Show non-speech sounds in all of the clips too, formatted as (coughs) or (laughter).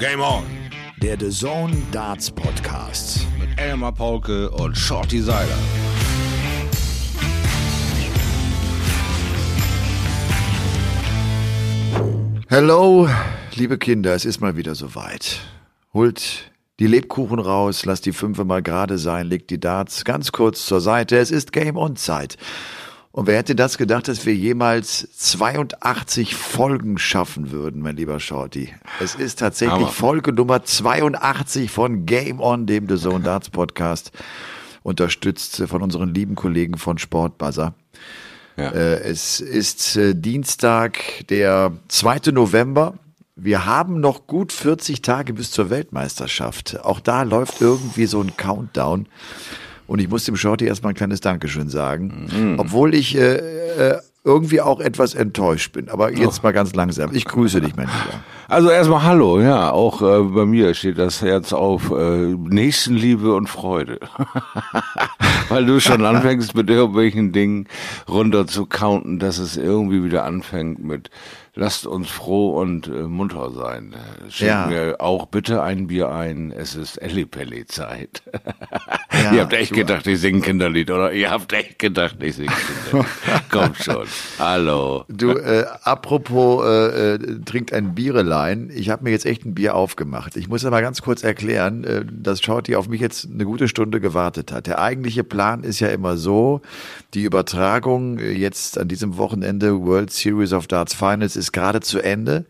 Game On. Der The Zone Darts Podcast. Mit Elmar Paulke und Shorty Seiler. Hello, liebe Kinder, es ist mal wieder soweit. Holt die Lebkuchen raus, lasst die Fünfe mal gerade sein, legt die Darts ganz kurz zur Seite. Es ist Game On Zeit. Und wer hätte das gedacht, dass wir jemals 82 Folgen schaffen würden, mein lieber Shorty? Es ist tatsächlich Aber- Folge Nummer 82 von Game On, dem The Zone Darts Podcast, unterstützt von unseren lieben Kollegen von Sportbuzzer. Ja. Äh, es ist äh, Dienstag, der 2. November. Wir haben noch gut 40 Tage bis zur Weltmeisterschaft. Auch da läuft irgendwie so ein Countdown. Und ich muss dem Shorty erstmal ein kleines Dankeschön sagen. Obwohl ich äh, äh, irgendwie auch etwas enttäuscht bin. Aber jetzt mal ganz langsam. Ich grüße dich, mein Lieber. Also erstmal Hallo, ja, auch äh, bei mir steht das Herz auf äh, Nächstenliebe und Freude. (laughs) Weil du schon anfängst mit irgendwelchen Dingen runter zu counten, dass es irgendwie wieder anfängt mit lasst uns froh und äh, munter sein. Schenkt Ja. mir auch bitte ein Bier ein, es ist Ellipelli-Zeit. Ja, (laughs) Ihr habt echt gedacht, ich singe Kinderlied, oder? Ihr habt echt gedacht, ich singe Kinderlied. (laughs) Kommt schon. Hallo. Du, äh, apropos äh, äh, trinkt ein Bierelein. Ich habe mir jetzt echt ein Bier aufgemacht. Ich muss aber ganz kurz erklären, äh, dass Shorty auf mich jetzt eine gute Stunde gewartet hat. Der eigentliche Plan ist ja immer so, die Übertragung äh, jetzt an diesem Wochenende World Series of Darts Finals ist gerade zu Ende.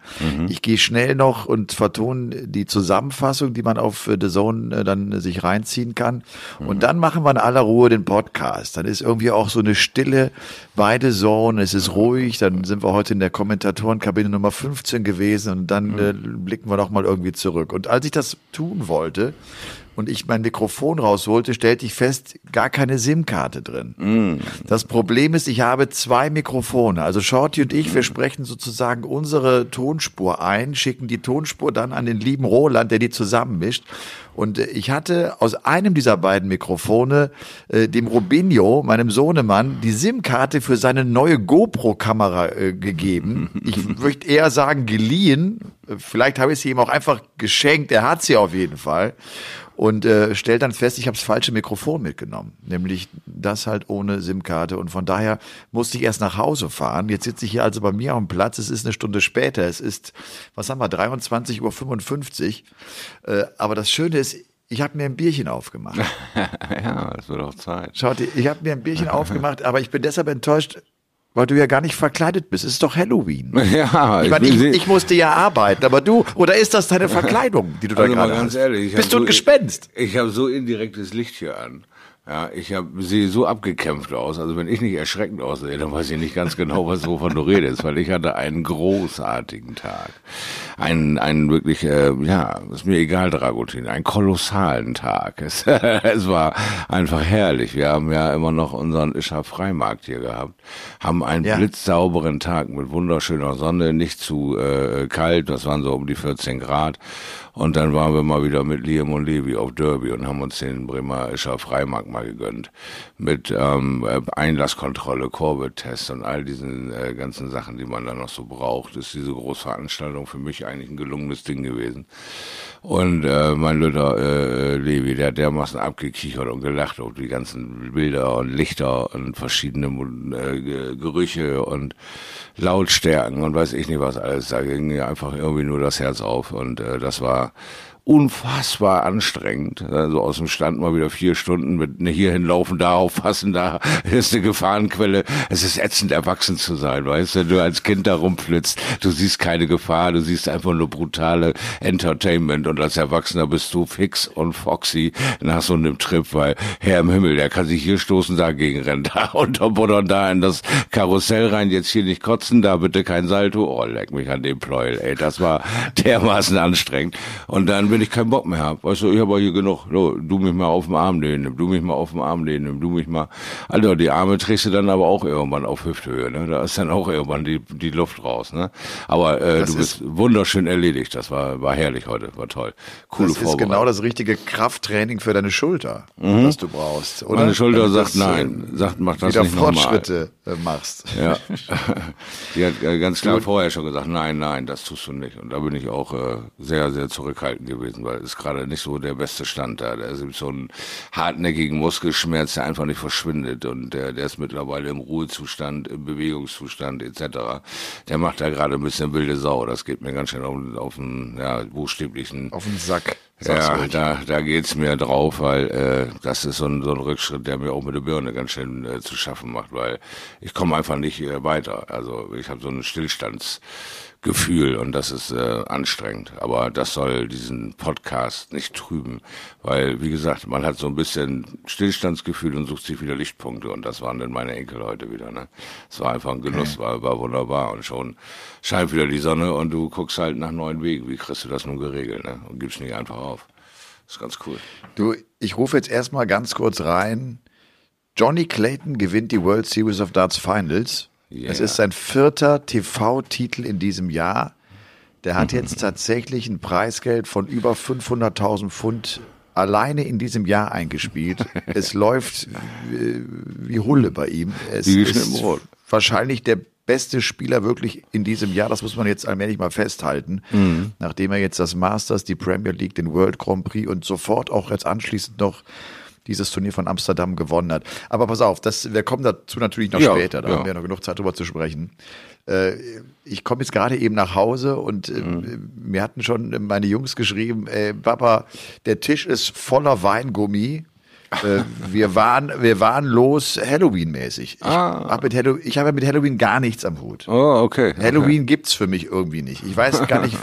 Ich gehe schnell noch und vertone die Zusammenfassung, die man auf The Zone äh, dann sich reinziehen kann. Und dann machen wir in aller Ruhe den Podcast. Dann ist irgendwie auch so eine Stille bei The Zone. Es ist ruhig. Dann sind wir heute in der Kommentatorenkabine Nummer 15 gewesen und dann äh, blicken wir noch mal irgendwie zurück. Und als ich das tun wollte und ich mein Mikrofon rausholte, stellte ich fest, gar keine SIM-Karte drin. Das Problem ist, ich habe zwei Mikrofone. Also Shorty und ich, wir sprechen sozusagen unsere Tonspur ein, schicken die Tonspur dann an den lieben Roland, der die zusammenmischt. Und äh, ich hatte aus einem dieser beiden Mikrofone äh, dem Robinho, meinem Sohnemann, die SIM-Karte für seine neue GoPro-Kamera äh, gegeben. Ich (laughs) möchte eher sagen geliehen. Äh, Vielleicht habe ich sie ihm auch einfach geschenkt. Er hat sie auf jeden Fall. Und äh, stellt dann fest, ich habe das falsche Mikrofon mitgenommen. Nämlich das halt ohne SIM-Karte. Und von daher musste ich erst nach Hause fahren. Jetzt sitze ich hier also bei mir am Platz. Es ist eine Stunde später. Es ist, was haben wir, 23.55 Uhr. Äh, aber das Schöne ist, ich habe mir ein Bierchen aufgemacht. (laughs) Ja, es wird auch Zeit. Schaut, ich habe mir ein Bierchen (laughs) aufgemacht, aber ich bin deshalb enttäuscht, weil du ja gar nicht verkleidet bist. Es ist doch Halloween. (laughs) Ja, Ich, meine, will ich, ich musste ja arbeiten, aber du, oder ist das deine (laughs) Verkleidung, die du da Also mal gerade ganz hast? ehrlich, ich Bist du ein Gespenst? Ich, ich habe so indirektes Licht hier an. Ja, ich hab, sehe so abgekämpft aus. Also wenn ich nicht erschreckend aussehe, dann weiß ich nicht ganz genau, was wovon du redest, weil ich hatte einen großartigen Tag. Einen, einen wirklich, äh, ja, ist mir egal, Dragutin, einen kolossalen Tag. Es, (laughs) es war einfach herrlich. Wir haben ja immer noch unseren Ischer Freimarkt hier gehabt, haben einen Ja. blitzsauberen Tag mit wunderschöner Sonne, nicht zu äh, kalt, das waren so um die 14 Grad. Und dann waren wir mal wieder mit Liam und Levi auf Derby und haben uns den Bremer Ischer Freimarkt mal gegönnt. Mit ähm, äh, Einlasskontrolle, Corbett-Test und all diesen äh, ganzen Sachen, die man da noch so braucht. Ist diese Großveranstaltung für mich eigentlich ein gelungenes Ding gewesen. Und äh, mein Lütter äh, Levi, der hat dermaßen abgekichert und gelacht auf die ganzen Bilder und Lichter und verschiedene äh, Ge- Gerüche und Lautstärken und weiß ich nicht was alles. Da ging mir einfach irgendwie nur das Herz auf und äh, das war unfassbar anstrengend. Also aus dem Stand mal wieder vier Stunden mit ne, hier hinlaufen, da aufpassen, da ist eine Gefahrenquelle. Es ist ätzend, erwachsen zu sein, weißt du, wenn du als Kind da rumflitzt, du siehst keine Gefahr, du siehst einfach nur brutale Entertainment und als Erwachsener bist du fix und foxy nach so einem Trip, weil Herr im Himmel, der kann sich hier stoßen, dagegen rennen, (laughs) da unterbuddern, da in das Karussell rein, jetzt hier nicht kotzen, da bitte kein Salto, oh, leck mich an dem Pleuel, ey, das war dermaßen anstrengend. Und dann bin wenn ich keinen Bock mehr habe. Weißt du, ich habe hier genug. So, du mich mal auf den Arm lehnen, du mich mal auf den Arm lehnen, du mich mal. Alter, die Arme trägst du dann aber auch irgendwann auf Hüfthöhe. Ne? Da ist dann auch irgendwann die, die Luft raus. Ne? Aber äh, du bist wunderschön erledigt. Das war, war herrlich heute, war toll. Coole Das ist genau das richtige Krafttraining für deine Schulter, mhm. was du brauchst. Oder? Meine Schulter Damit sagt nein, äh, sagt, mach das wieder nicht Fortschritte normal. Äh, machst. Ja, (laughs) (laughs) die hat ganz klar vorher schon gesagt, nein, nein, das tust du nicht. Und da bin ich auch äh, sehr, sehr zurückhaltend gewesen, weil es gerade nicht so der beste Stand da. Der ist so einen hartnäckigen Muskelschmerz, der einfach nicht verschwindet und der, der ist mittlerweile im Ruhezustand, im Bewegungszustand etc. Der macht da gerade ein bisschen wilde Sau. Das geht mir ganz schön auf, auf den ja, buchstäblichen auf den Sack. Ja, ruhig. da, da geht's mir drauf, weil äh, das ist so ein, so ein Rückschritt, der mir auch mit der Birne ganz schön äh, zu schaffen macht, weil ich komme einfach nicht äh, weiter. Also ich habe so einen Stillstands Gefühl und das ist äh, anstrengend. Aber das soll diesen Podcast nicht trüben, weil, wie gesagt, man hat so ein bisschen Stillstandsgefühl und sucht sich wieder Lichtpunkte und das waren dann meine Enkel heute wieder. Ne? Es war einfach ein Genuss, war, war wunderbar und schon scheint wieder die Sonne und du guckst halt nach neuen Wegen. Wie kriegst du das nun geregelt ne? und gibst nicht einfach auf. Das ist ganz cool. Du, ich rufe jetzt erstmal ganz kurz rein. Johnny Clayton gewinnt die World Series of Darts Finals Yeah. Es ist sein vierter TV-Titel in diesem Jahr. Der hat jetzt tatsächlich ein Preisgeld von über 500.000 Pfund alleine in diesem Jahr eingespielt. (laughs) es läuft wie, wie Hulle bei ihm. Es wie ist wahrscheinlich der beste Spieler wirklich in diesem Jahr. Das muss man jetzt allmählich mal festhalten. Mhm. Nachdem er jetzt das Masters, die Premier League, den World Grand Prix und sofort auch jetzt anschließend noch dieses Turnier von Amsterdam gewonnen hat. Aber pass auf, das, wir kommen dazu natürlich noch ja, später, da ja. haben wir noch genug Zeit drüber zu sprechen. Äh, ich komme jetzt gerade eben nach Hause und äh, mhm. mir hatten schon meine Jungs geschrieben, ey, Papa, der Tisch ist voller Weingummi äh, wir waren, wir waren los Halloween-mäßig. Ich ah. habe ich hab mit Halloween gar nichts am Hut. Oh, okay. Halloween okay. gibt's für mich irgendwie nicht. Ich weiß gar nicht,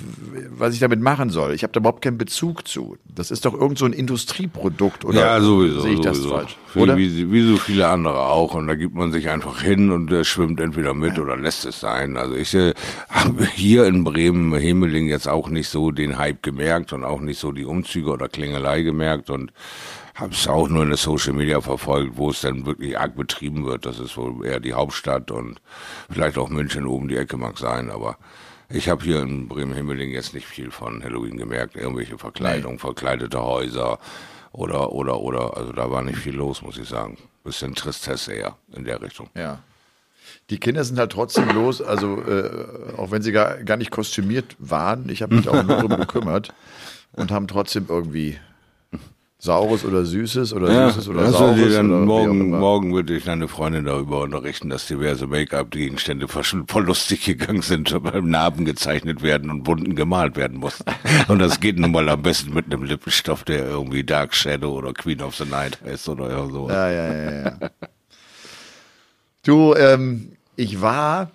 was ich damit machen soll. Ich habe da überhaupt keinen Bezug zu. Das ist doch irgend so ein Industrieprodukt, oder? Ja, sowieso. Sehe ich das sowieso. falsch? Oder? Wie, wie, so viele andere auch. Und da gibt man sich einfach hin und der schwimmt entweder mit oder lässt es sein. Also ich äh, habe hier in Bremen, Himmeling, jetzt auch nicht so den Hype gemerkt und auch nicht so die Umzüge oder Klingelei gemerkt und habe es auch nur in der Social Media verfolgt, wo es dann wirklich arg betrieben wird. Das ist wohl eher die Hauptstadt und vielleicht auch München oben die Ecke mag sein, aber ich habe hier in Bremen-Himmeling jetzt nicht viel von Halloween gemerkt. Irgendwelche Verkleidung, verkleidete Häuser oder, oder, oder. Also da war nicht viel los, muss ich sagen. Bisschen Tristesse eher in der Richtung. Ja. Die Kinder sind halt trotzdem los, also äh, auch wenn sie gar, gar nicht kostümiert waren. Ich habe mich auch nur darum (laughs) gekümmert und haben trotzdem irgendwie Saures oder Süßes oder ja, Süßes oder also Saures. Dann oder morgen, morgen würde ich deine Freundin darüber unterrichten, dass diverse Make-up-Gegenstände (laughs) voll lustig gegangen sind, (laughs) beim Narben gezeichnet werden und bunten gemalt werden mussten. (laughs) und das geht nun mal am besten mit einem Lippenstoff, der irgendwie Dark Shadow oder Queen of the Night heißt oder so. Ja, ja, ja, ja. du, ähm, ich war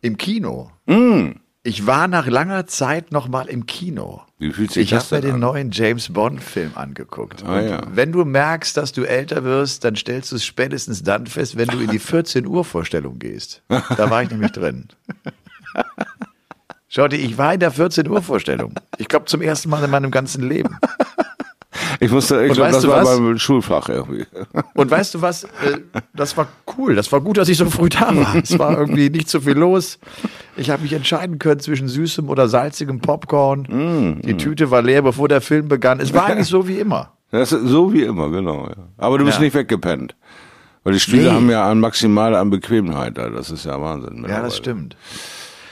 im Kino. Mm. Ich war nach langer Zeit noch mal im Kino. Wie fühlt sich ich das Ich habe mir den neuen James Bond Film angeguckt. Ah, ja. Wenn du merkst, dass du älter wirst, dann stellst du es spätestens dann fest, wenn du in die (laughs) 14 Uhr Vorstellung gehst. Da war ich nämlich drin. (laughs) Schau dir, ich war in der 14 Uhr Vorstellung. Ich glaube zum ersten Mal in meinem ganzen Leben. Ich musste, ich glaube, das war was? beim Schulfach irgendwie. (laughs) Und weißt du was? Äh, das war cool. Das war gut, dass ich so früh da war. Es war irgendwie nicht so viel los. Ich habe mich entscheiden können zwischen süßem oder salzigem Popcorn. Mm, Die mm. Tüte war leer, bevor der Film begann. Es war (laughs) eigentlich so wie immer. Das ist so wie immer, genau. Aber du bist ja. nicht weggepennt. Weil die Stühle nee. haben ja an maximale an Bequemheit da. Das ist ja Wahnsinn. Ja, das stimmt.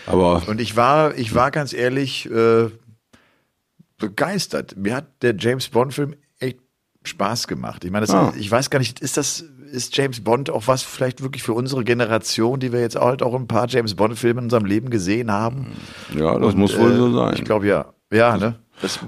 Aber und ich war, ich war ganz ehrlich, äh, begeistert. Mir hat der James Bond-Film echt Spaß gemacht. Ich meine, das, ah. ich weiß gar nicht, ist das, ist James Bond auch was vielleicht wirklich für unsere Generation, die wir jetzt halt auch ein paar James Bond-Filme in unserem Leben gesehen haben? Ja, das Und, muss wohl so äh, sein. Ich glaube ja. Ja, ne?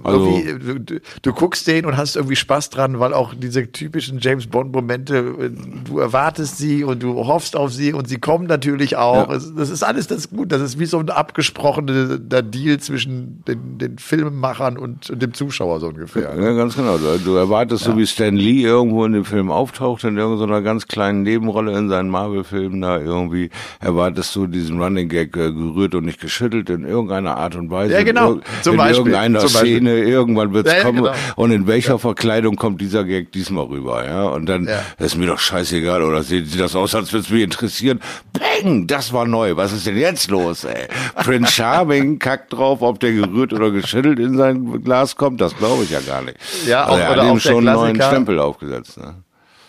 Also, du, du, du, guckst den und hast irgendwie Spaß dran, weil auch diese typischen James Bond Momente, du erwartest sie und du hoffst auf sie und sie kommen natürlich auch. Ja. Das ist alles das gut. Das ist wie so ein abgesprochener Deal zwischen den, den Filmemachern und, und, dem Zuschauer so ungefähr. Ja, ganz genau. Du erwartest ja. so wie Stan Lee irgendwo in dem Film auftaucht in irgendeiner ganz kleinen Nebenrolle in seinen Marvel-Filmen da irgendwie erwartest du diesen Running Gag äh, gerührt und nicht geschüttelt in irgendeiner Art und Weise. Ja, genau. In, Zum in Beispiel. irgendeiner Zum Szene, irgendwann wird's Ja, ja, kommen. genau. Und in welcher Verkleidung kommt dieser Gag diesmal rüber, ja? Und dann, Ja. ist mir doch scheißegal, oder sieht, sieht das aus, als würde es mich interessieren. Bang, das war neu. Was ist denn jetzt los, ey? Prince Charming (laughs) kackt drauf, ob der gerührt oder geschüttelt in sein Glas kommt, das glaube ich ja gar nicht. Ja, also auch- er oder hat ihm auch schon einen neuen. Stempel aufgesetzt, ne?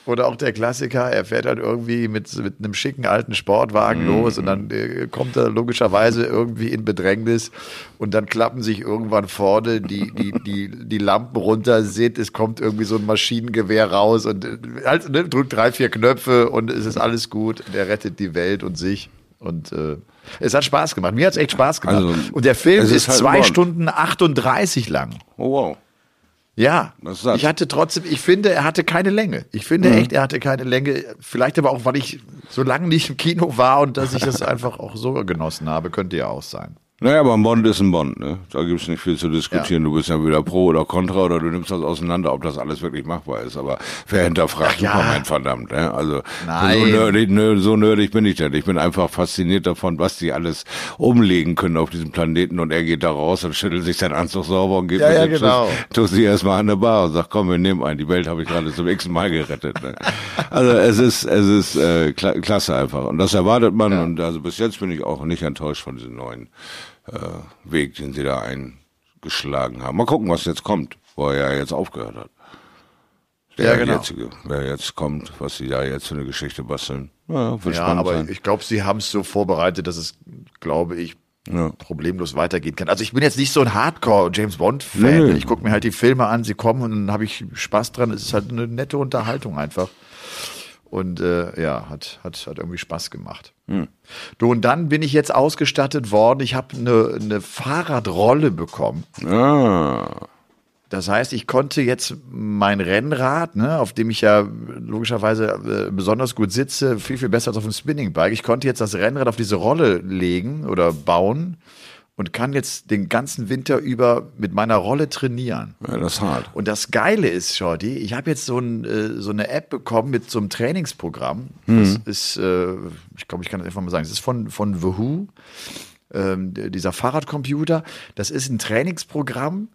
Oder auch der Klassiker, er fährt dann irgendwie mit, mit einem schicken alten Sportwagen Mhm. los und dann äh, kommt er logischerweise irgendwie in Bedrängnis und dann klappen sich irgendwann vorne die, die, die, die Lampen runter, seht, es kommt irgendwie so ein Maschinengewehr raus und äh, halt, ne, drückt drei, vier Knöpfe und es ist alles gut. Der rettet die Welt und sich. Und äh, es hat Spaß gemacht. Mir hat es echt Spaß gemacht. Also, und der Film ist, ist halt zwei. Stunden 38 lang. Oh, wow. Ja, ich hatte trotzdem, ich finde, er hatte keine Länge. Ich finde echt, er hatte keine Länge. Vielleicht aber auch, weil ich so lange nicht im Kino war und dass ich das (laughs) einfach auch so genossen habe, könnte ja auch sein. Naja, aber ein Bond ist ein Bond, ne? Da gibt's nicht viel zu diskutieren. Du bist ja wieder pro oder contra oder du nimmst das auseinander, ob das alles wirklich machbar ist. Aber wer hinterfragt ja. Superman, verdammt, ne? Also Nein. so nerdig, nö, so nerdig bin ich denn. Ich bin einfach fasziniert davon, was die alles umlegen können auf diesem Planeten und er geht da raus und schüttelt sich seinen Anzug sauber und geht Ja, mit ja, dem genau. Tussi erstmal an der Bar und sagt, komm, wir nehmen einen. Die Welt habe ich gerade zum x Mal gerettet. Ne? Also es ist, es ist äh, kla klasse einfach. Und das erwartet man. Und also bis jetzt bin ich auch nicht enttäuscht von diesem neuen Weg, den sie da eingeschlagen haben. Mal gucken, was jetzt kommt, wo er ja jetzt aufgehört hat. Der Ja, genau. jetzige, wer jetzt kommt, was sie da jetzt für eine Geschichte basteln. Ja, Ja, aber sein. ich glaube, sie haben es so vorbereitet, dass es, glaube ich, Ja. problemlos weitergehen kann. Also ich bin jetzt nicht so ein Hardcore-James Bond-Fan. Nee. Ich gucke mir halt die Filme an, sie kommen und dann habe ich Spaß dran. Es ist halt eine nette Unterhaltung einfach. Und äh, ja, hat, hat, hat irgendwie Spaß gemacht. Hm. Du, und dann bin ich jetzt ausgestattet worden. Ich habe eine, eine Fahrradrolle bekommen. Ah, Das heißt, ich konnte jetzt mein Rennrad, ne, auf dem ich ja logischerweise äh, besonders gut sitze, viel, viel besser als auf dem Spinningbike. Ich konnte jetzt das Rennrad auf diese Rolle legen oder bauen und kann jetzt den ganzen Winter über mit meiner Rolle trainieren. ja, das ist hart. Und das Geile ist, Shorty, ich habe jetzt so, ein, äh, so eine App bekommen mit so einem Trainingsprogramm. Das ist, äh, ich glaube, ich kann das einfach mal sagen, das ist von, von Wahoo, ähm, der- dieser Fahrradcomputer. Das ist ein Trainingsprogramm,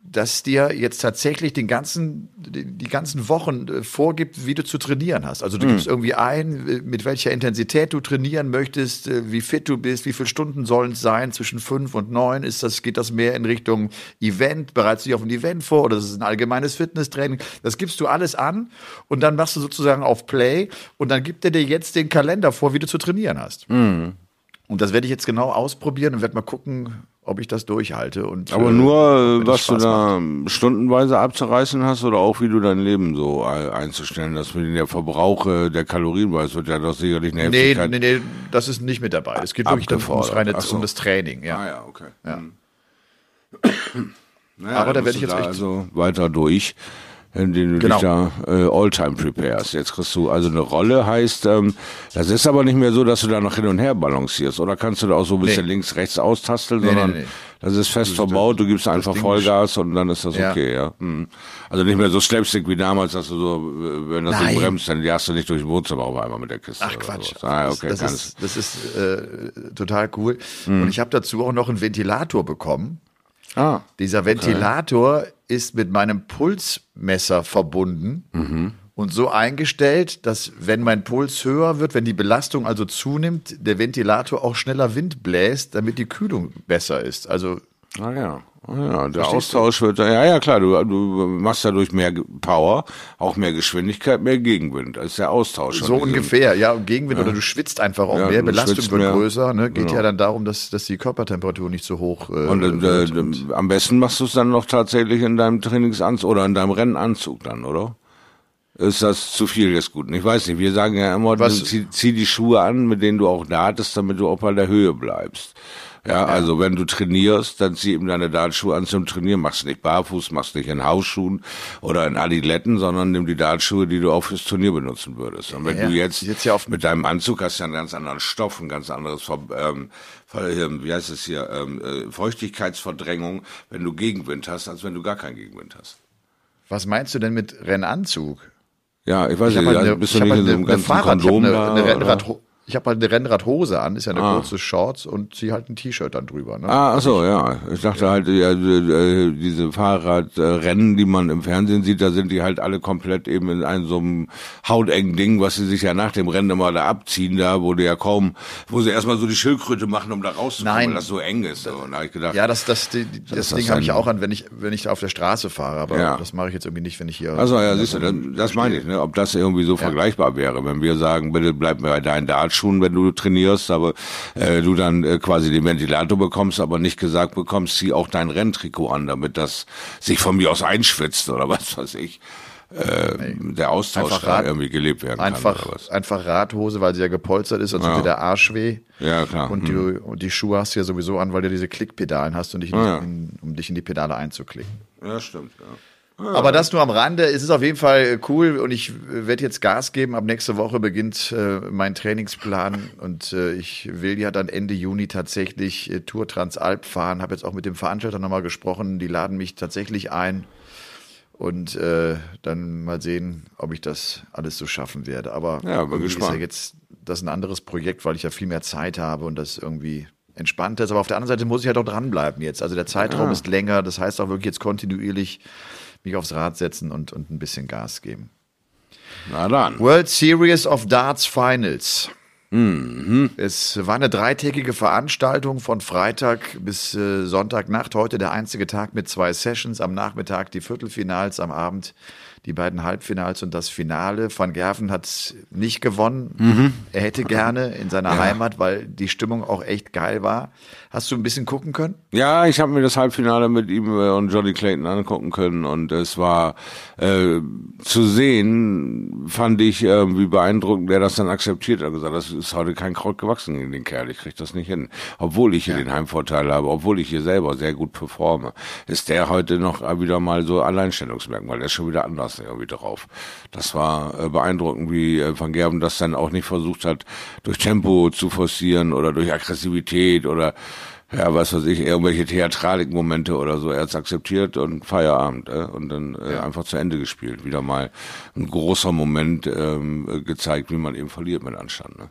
das dir jetzt tatsächlich den ganzen, die, ganzen Wochen äh, vorgibt, wie du zu trainieren hast. Also du gibst irgendwie ein, äh, mit welcher Intensität du trainieren möchtest, äh, wie fit du bist, wie viele Stunden sollen es sein, zwischen fünf und neun. Ist das, geht das mehr in Richtung Event? Bereitest du dich auf ein Event vor oder ist es ein allgemeines Fitnesstraining? Das gibst du alles an und dann machst du sozusagen auf Play und dann gibt er dir jetzt den Kalender vor, wie du zu trainieren hast. Und das werde ich jetzt genau ausprobieren und werde mal gucken, ob ich das durchhalte. Und, Aber äh, nur, was du da macht. stundenweise abzureißen hast oder auch wie du dein Leben so ein- einzustellen, dass mit der Verbrauch der Kalorien, weil es wird ja doch sicherlich eine Nee, Heftigkeit. nee, nee, das ist nicht mit dabei. Es geht wirklich ums reine so. um das Training, ja. Ah ja, okay. Ja. Hm. (clears throat) Naja, Aber da werde ich jetzt da echt- also weiter durch, indem du Genau. dich da äh, Alltime preparest. Jetzt kriegst du also eine Rolle, heißt, ähm, das ist aber nicht mehr so, dass du da noch hin und her balancierst. Oder kannst du da auch so ein bisschen Nee. links, rechts austasteln, Nee, sondern nee, das ist fest verbaut, du gibst einfach Ding Vollgas und dann ist das Ja. okay, ja. Hm. Also nicht mehr so Slapstick wie damals, dass du so, wenn das Ding Nein. bremst, dann jagst du nicht durch den Wohnzimmer auf einmal mit der Kiste. Ach Quatsch. Ah, okay, das, das ist, das ist äh, total cool. Hm. Und ich habe dazu auch noch einen Ventilator bekommen. Ah, Dieser Ventilator ist mit meinem Pulsmesser verbunden Mhm. und so eingestellt, dass wenn mein Puls höher wird, wenn die Belastung also zunimmt, der Ventilator auch schneller Wind bläst, damit die Kühlung besser ist. Also Ah ja, ja der Verstehst Austausch wird, ja, ja klar, du, du machst dadurch mehr Power, auch mehr Geschwindigkeit, mehr Gegenwind. Ist der Austausch. so ungefähr, ja, und Gegenwind oder du schwitzt einfach auch Ja, mehr, du Belastung wird mehr. größer, ne? geht Genau. ja dann darum, dass, dass die Körpertemperatur nicht so hoch äh, Und äh, wird. äh, am besten machst du es dann noch tatsächlich in deinem Trainingsanzug oder in deinem Rennanzug dann, oder? Ist das zu viel jetzt gut? Ich weiß nicht, wir sagen ja immer, du zieh, zieh die Schuhe an, mit denen du auch dartest, damit du auch bei der Höhe bleibst. Ja, also wenn du trainierst, dann zieh eben deine Dartschuhe an zum Trainieren. Machst nicht barfuß, machst nicht in Hausschuhen oder in Adiletten, sondern nimm die Dartschuhe, die du auch fürs Turnier benutzen würdest. Und wenn Ja, du jetzt, jetzt ja mit deinem Anzug hast ja einen ganz anderen Stoff, ein ganz anderes, ähm, ähm, wie heißt es hier, ähm, äh, Feuchtigkeitsverdrängung, wenn du Gegenwind hast, als wenn du gar keinen Gegenwind hast. Was meinst du denn mit Rennanzug? Ja, ich weiß Ich nicht, eine, bist du nicht halt in so eine, einem eine ganzen Fahrrad, ich Kondom eine, da? eine? Rennrad, ich habe halt eine Rennradhose an, ist ja eine ah. kurze Shorts und ziehe halt ein T-Shirt dann drüber. Ne? Ah, ach so, ja. Ich dachte ja. halt, ja, äh, diese Fahrradrennen, die man im Fernsehen sieht, da sind die halt alle komplett eben in einem so einem hautengen Ding, was sie sich ja nach dem Rennen immer da abziehen, da, wo die ja kaum, wo sie erstmal so die Schildkröte machen, um da rauszukommen, Nein. weil das so eng ist. So. Und da hab ich gedacht, ja, das, das, die, das, das Ding habe ich auch an, wenn ich, wenn ich da auf der Straße fahre, aber ja. das mache ich jetzt irgendwie nicht, wenn ich hier. Also ja, siehst du, das, das meine ich, ne? ob das irgendwie so ja. vergleichbar wäre, wenn wir sagen, bitte bleib bei deinen Dartschuhen, wenn du trainierst aber äh, du dann äh, quasi den Ventilator bekommst, aber nicht gesagt bekommst, zieh auch dein Renntrikot an, damit das sich von mir aus einschwitzt oder (laughs) was weiß ich. Äh, der Austausch Rad, irgendwie gelebt werden einfach, kann. Einfach Radhose, weil sie ja gepolstert ist, sonst ja. tut der Arsch weh. Ja, klar. Und, hm. die, und die Schuhe hast du ja sowieso an, weil du diese Klickpedalen hast, und dich ja. in, um dich in die Pedale einzuklicken. Ja, stimmt, ja. Aber das nur am Rande. Es ist auf jeden Fall cool und ich werde jetzt Gas geben. Ab nächste Woche beginnt äh, mein Trainingsplan (laughs) und äh, ich will ja dann Ende Juni tatsächlich äh, Tour Transalp fahren. Habe jetzt auch mit dem Veranstalter nochmal gesprochen. Die laden mich tatsächlich ein und äh, dann mal sehen, ob ich das alles so schaffen werde. Aber ja, bin gespannt. ist ja jetzt das ein anderes Projekt, weil ich ja viel mehr Zeit habe und das irgendwie entspannter ist. Aber auf der anderen Seite muss ich halt auch dranbleiben jetzt. Also der Zeitraum ah. ist länger. Das heißt auch wirklich jetzt kontinuierlich mich aufs Rad setzen und, und ein bisschen Gas geben. Na dann. World Series of Darts Finals. Mhm. Es war eine dreitägige Veranstaltung von Freitag bis äh, Sonntagnacht. Heute der einzige Tag mit zwei Sessions. Am Nachmittag die Viertelfinals, am Abend die beiden Halbfinals und das Finale. Van Gerven hat nicht gewonnen. Mhm. Er hätte gerne in seiner ja. Heimat, weil die Stimmung auch echt geil war. Hast du ein bisschen gucken können? Ja, ich habe mir das Halbfinale mit ihm äh, und Johnny Clayton angucken können und es war äh, zu sehen, fand ich, äh, wie beeindruckend der das dann akzeptiert hat. gesagt, das ist heute kein Kraut gewachsen in den Kerl, ich krieg das nicht hin. Obwohl ich hier ja. den Heimvorteil habe, obwohl ich hier selber sehr gut performe, ist der heute noch wieder mal so Alleinstellungsmerkmal. Der ist schon wieder anders irgendwie drauf. Das war äh, beeindruckend, wie äh, Van Gerben das dann auch nicht versucht hat, durch Tempo zu forcieren oder durch Aggressivität oder ja, was weiß ich, irgendwelche Theatralikmomente oder so. Er hat's akzeptiert und Feierabend äh, und dann äh, ja. einfach zu Ende gespielt. Wieder mal ein großer Moment ähm, gezeigt, wie man eben verliert mit Anstand. Ne?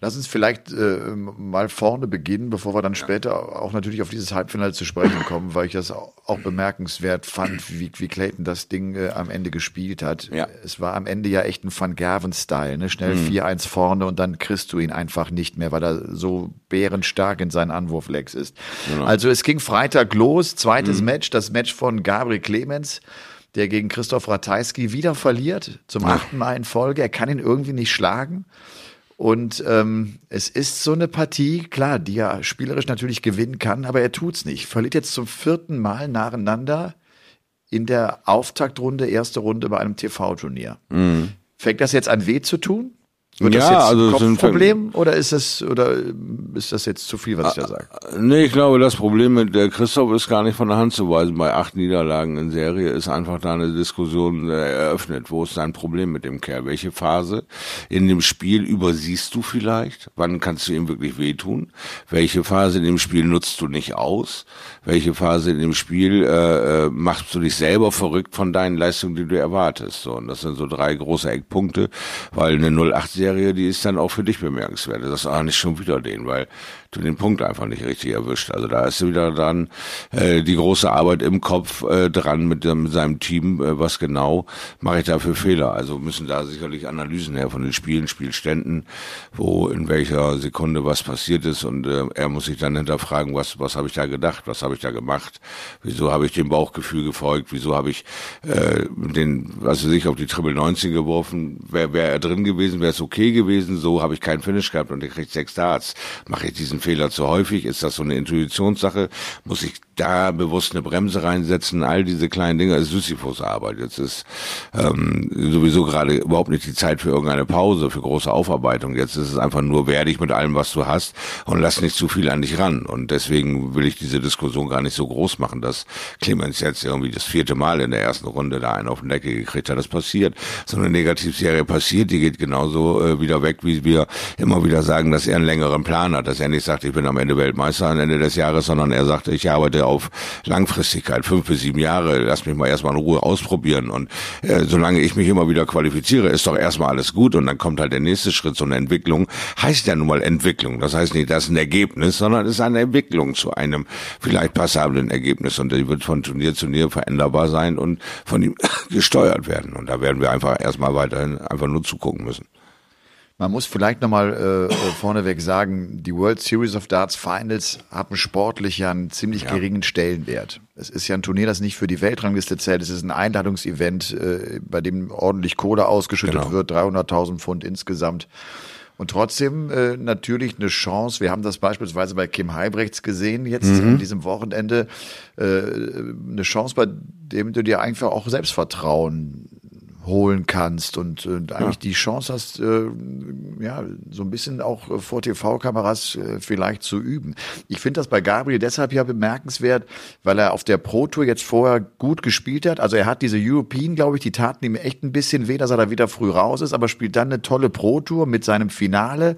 Lass uns vielleicht äh, mal vorne beginnen, bevor wir dann ja. später auch natürlich auf dieses Halbfinale zu sprechen kommen, weil ich das auch bemerkenswert fand, wie, wie Clayton das Ding äh, am Ende gespielt hat. Ja. Es war am Ende ja echt ein Van Gerven-Style, ne? Schnell mhm. 4-1 vorne und dann kriegst du ihn einfach nicht mehr, weil er so bärenstark in seinen Anwurflegs ist. Genau. Also es ging Freitag los, zweites mhm. Match, das Match von Gabriel Clemens der gegen Christoph Ratajski wieder verliert, zum achten Mal in Folge. Er kann ihn irgendwie nicht schlagen. Und ähm, es ist so eine Partie, klar, die er spielerisch natürlich gewinnen kann, aber er tut's nicht. Verliert jetzt zum vierten Mal nacheinander in der Auftaktrunde, erste Runde bei einem TV-Turnier. Mhm. Fängt das jetzt an weh zu tun? Wird ja, das jetzt also ein Kopfproblem oder ist das oder ist das jetzt zu viel, was ich da sage? Nee, ich glaube, das Problem mit der Christoph ist gar nicht von der Hand zu weisen. Bei acht Niederlagen in Serie ist einfach da eine Diskussion äh, eröffnet. Wo ist dein Problem mit dem Kerl? Welche Phase in dem Spiel übersiehst du vielleicht? Wann kannst du ihm wirklich wehtun? Welche Phase in dem Spiel nutzt du nicht aus? Welche Phase in dem Spiel äh, äh machst du dich selber verrückt von deinen Leistungen, die du erwartest? So, und das sind so drei große Eckpunkte, weil eine 08 Serie, die ist dann auch für dich bemerkenswert. Das ist auch nicht schon wieder den, weil du den Punkt einfach nicht richtig erwischt. Also da ist wieder dann äh, die große Arbeit im Kopf äh, dran mit, dem, mit seinem Team, äh, was genau mache ich da für Fehler. Also müssen da sicherlich Analysen her von den Spielen, Spielständen, wo in welcher Sekunde was passiert ist und äh, er muss sich dann hinterfragen, was was habe ich da gedacht, was habe ich da gemacht, wieso habe ich dem Bauchgefühl gefolgt, wieso habe ich äh, den, was weiß ich, auf die Triple 19 geworfen, wäre wär er drin gewesen, wäre es okay gewesen, so habe ich keinen Finish gehabt und er kriegt sechs Darts. Mache ich diesen Fehler zu häufig? Ist das so eine Intuitionssache? Muss ich da bewusst eine Bremse reinsetzen? All diese kleinen Dinge, ist Sisyphus-Arbeit. Jetzt ist ähm, sowieso gerade überhaupt nicht die Zeit für irgendeine Pause, für große Aufarbeitung. Jetzt ist es einfach nur werdig mit allem, was du hast und lass nicht zu viel an dich ran. Und deswegen will ich diese Diskussion gar nicht so groß machen, dass Clemens jetzt irgendwie das vierte Mal in der ersten Runde da einen auf den Deckel gekriegt hat. Das passiert. So eine Negativserie passiert, die geht genauso äh, wieder weg, wie wir immer wieder sagen, dass er einen längeren Plan hat, dass er nicht sagte, ich bin am Ende Weltmeister am Ende des Jahres, sondern er sagte, ich arbeite auf Langfristigkeit, fünf bis sieben Jahre, lass mich mal erstmal in Ruhe ausprobieren. Und äh, solange ich mich immer wieder qualifiziere, ist doch erstmal alles gut. Und dann kommt halt der nächste Schritt, so eine Entwicklung, heißt ja nun mal Entwicklung, das heißt nicht, das ist ein Ergebnis, sondern es ist eine Entwicklung zu einem vielleicht passablen Ergebnis. Und die wird von Turnier zu Turnier veränderbar sein und von ihm (laughs) gesteuert werden. Und da werden wir einfach erstmal weiterhin einfach nur zugucken müssen. Man muss vielleicht nochmal äh, äh, vorneweg sagen, die World Series of Darts Finals haben sportlich ja einen ziemlich ja. geringen Stellenwert. Es ist ja ein Turnier, das nicht für die Weltrangliste zählt. Es ist ein Einladungsevent, äh, bei dem ordentlich Kohle ausgeschüttet genau. wird, 300.000 Pfund insgesamt. Und trotzdem äh, natürlich eine Chance. Wir haben das beispielsweise bei Kim Heibrechts gesehen, jetzt mhm. an diesem Wochenende. Äh, eine Chance, bei dem du dir einfach auch Selbstvertrauen holen kannst und, und eigentlich ja. die Chance hast, äh, ja, so ein bisschen auch vor TV-Kameras äh, vielleicht zu üben. Ich finde das bei Gabriel deshalb ja bemerkenswert, weil er auf der Pro Tour jetzt vorher gut gespielt hat. Also er hat diese European, glaube ich, die taten ihm echt ein bisschen weh, dass er da wieder früh raus ist, aber spielt dann eine tolle Pro Tour mit seinem Finale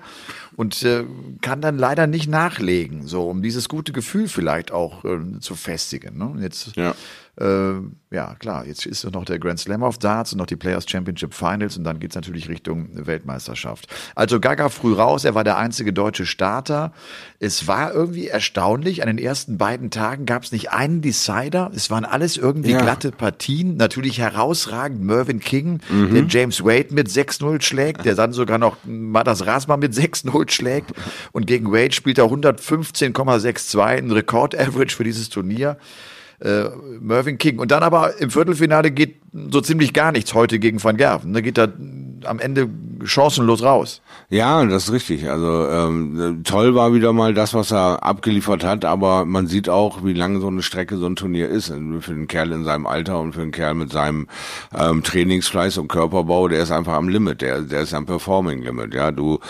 und äh, kann dann leider nicht nachlegen, so um dieses gute Gefühl vielleicht auch äh, zu festigen. Ne? Jetzt ja. Äh, ja, klar, jetzt ist noch der Grand Slam of Darts und noch die Players Championship Finals und dann geht's natürlich Richtung Weltmeisterschaft. Also Gaga früh raus, er war der einzige deutsche Starter. Es war irgendwie erstaunlich, an den ersten beiden Tagen gab's nicht einen Decider, es waren alles irgendwie ja. glatte Partien, natürlich herausragend Mervyn King, mhm. der James Wade mit 6-0 schlägt, der dann sogar noch Matas Rasma mit 6-0 schlägt und gegen Wade spielt er 115,62, ein Rekord-Average für dieses Turnier äh, Mervyn King. Und dann aber im Viertelfinale geht so ziemlich gar nichts heute gegen Van Gerven. Da geht da am Ende chancenlos raus. Ja, das ist richtig. Also ähm, toll war wieder mal das, was er abgeliefert hat, aber man sieht auch, wie lange so eine Strecke so ein Turnier ist. Für den Kerl in seinem Alter und für den Kerl mit seinem ähm, Trainingsfleiß und Körperbau, der ist einfach am Limit, der, der ist am Performing-Limit. Ja, du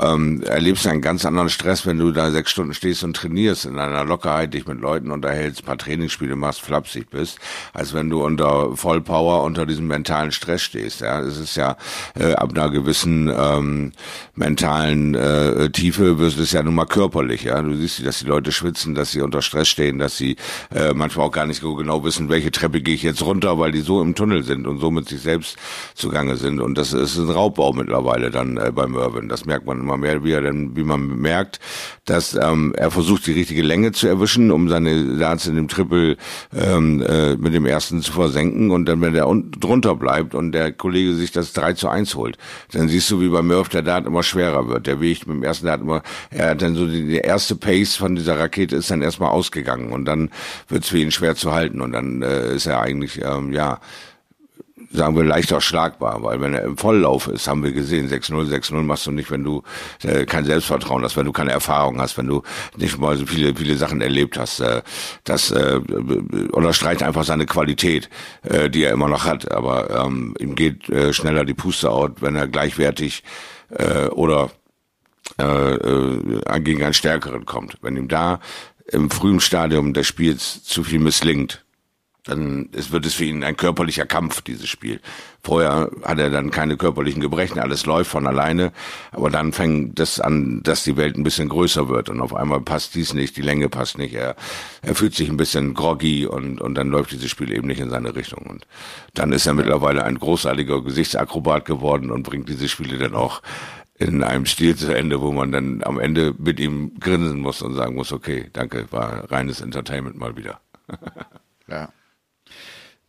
ähm, erlebst einen ganz anderen Stress, wenn du da sechs Stunden stehst und trainierst, in einer Lockerheit dich mit Leuten unterhältst, paar Trainingsspiele machst, flapsig bist, als wenn du unter Vollpower unter diesem mentalen Stress stehst. Ja, es ist ja äh, ab einer gewissen ähm, mentalen äh, Tiefe wird es ja nun mal körperlich. Ja, du siehst, dass die Leute schwitzen, dass sie unter Stress stehen, dass sie äh, manchmal auch gar nicht so genau wissen, welche Treppe gehe ich jetzt runter, weil die so im Tunnel sind und so mit sich selbst zugange sind. Und das ist ein Raubbau mittlerweile dann äh, bei Mervyn. Das merkt man immer mehr, wie er denn, wie man merkt, dass ähm, er versucht, die richtige Länge zu erwischen, um seine Darts in dem Triple ähm, äh, mit dem ersten zu versenken. Und dann, wenn der drunter bleibt und der Kollege sich das 3 zu 1 holt, dann siehst du, wie bei Murph der Dart immer schwerer wird. Der Weg mit dem ersten Dart immer, er hat dann so die, die erste Pace von dieser Rakete ist dann erstmal ausgegangen und dann wird es für ihn schwer zu halten und dann äh, ist er eigentlich, ähm, ja, sagen wir, leichter schlagbar, weil wenn er im Volllauf ist, haben wir gesehen, 6-0, 6-0 machst du nicht, wenn du äh, kein Selbstvertrauen hast, wenn du keine Erfahrung hast, wenn du nicht mal so viele, viele Sachen erlebt hast. Äh, das äh, unterstreicht einfach seine Qualität, äh, die er immer noch hat. Aber ähm, ihm geht äh, schneller die Puste out, wenn er gleichwertig äh, oder äh, äh, gegen einen Stärkeren kommt. Wenn ihm da im frühen Stadium des Spiels zu viel misslingt, dann es wird es für ihn ein körperlicher Kampf, dieses Spiel. Vorher hat er dann keine körperlichen Gebrechen, alles läuft von alleine, aber dann fängt das an, dass die Welt ein bisschen größer wird und auf einmal passt dies nicht, die Länge passt nicht, er, er fühlt sich ein bisschen groggy und, und dann läuft dieses Spiel eben nicht in seine Richtung. Und dann ist er mittlerweile ein großartiger Gesichtsakrobat geworden und bringt diese Spiele dann auch in einem Stil zu Ende, wo man dann am Ende mit ihm grinsen muss und sagen muss, okay, danke, war reines Entertainment mal wieder. (laughs) ja.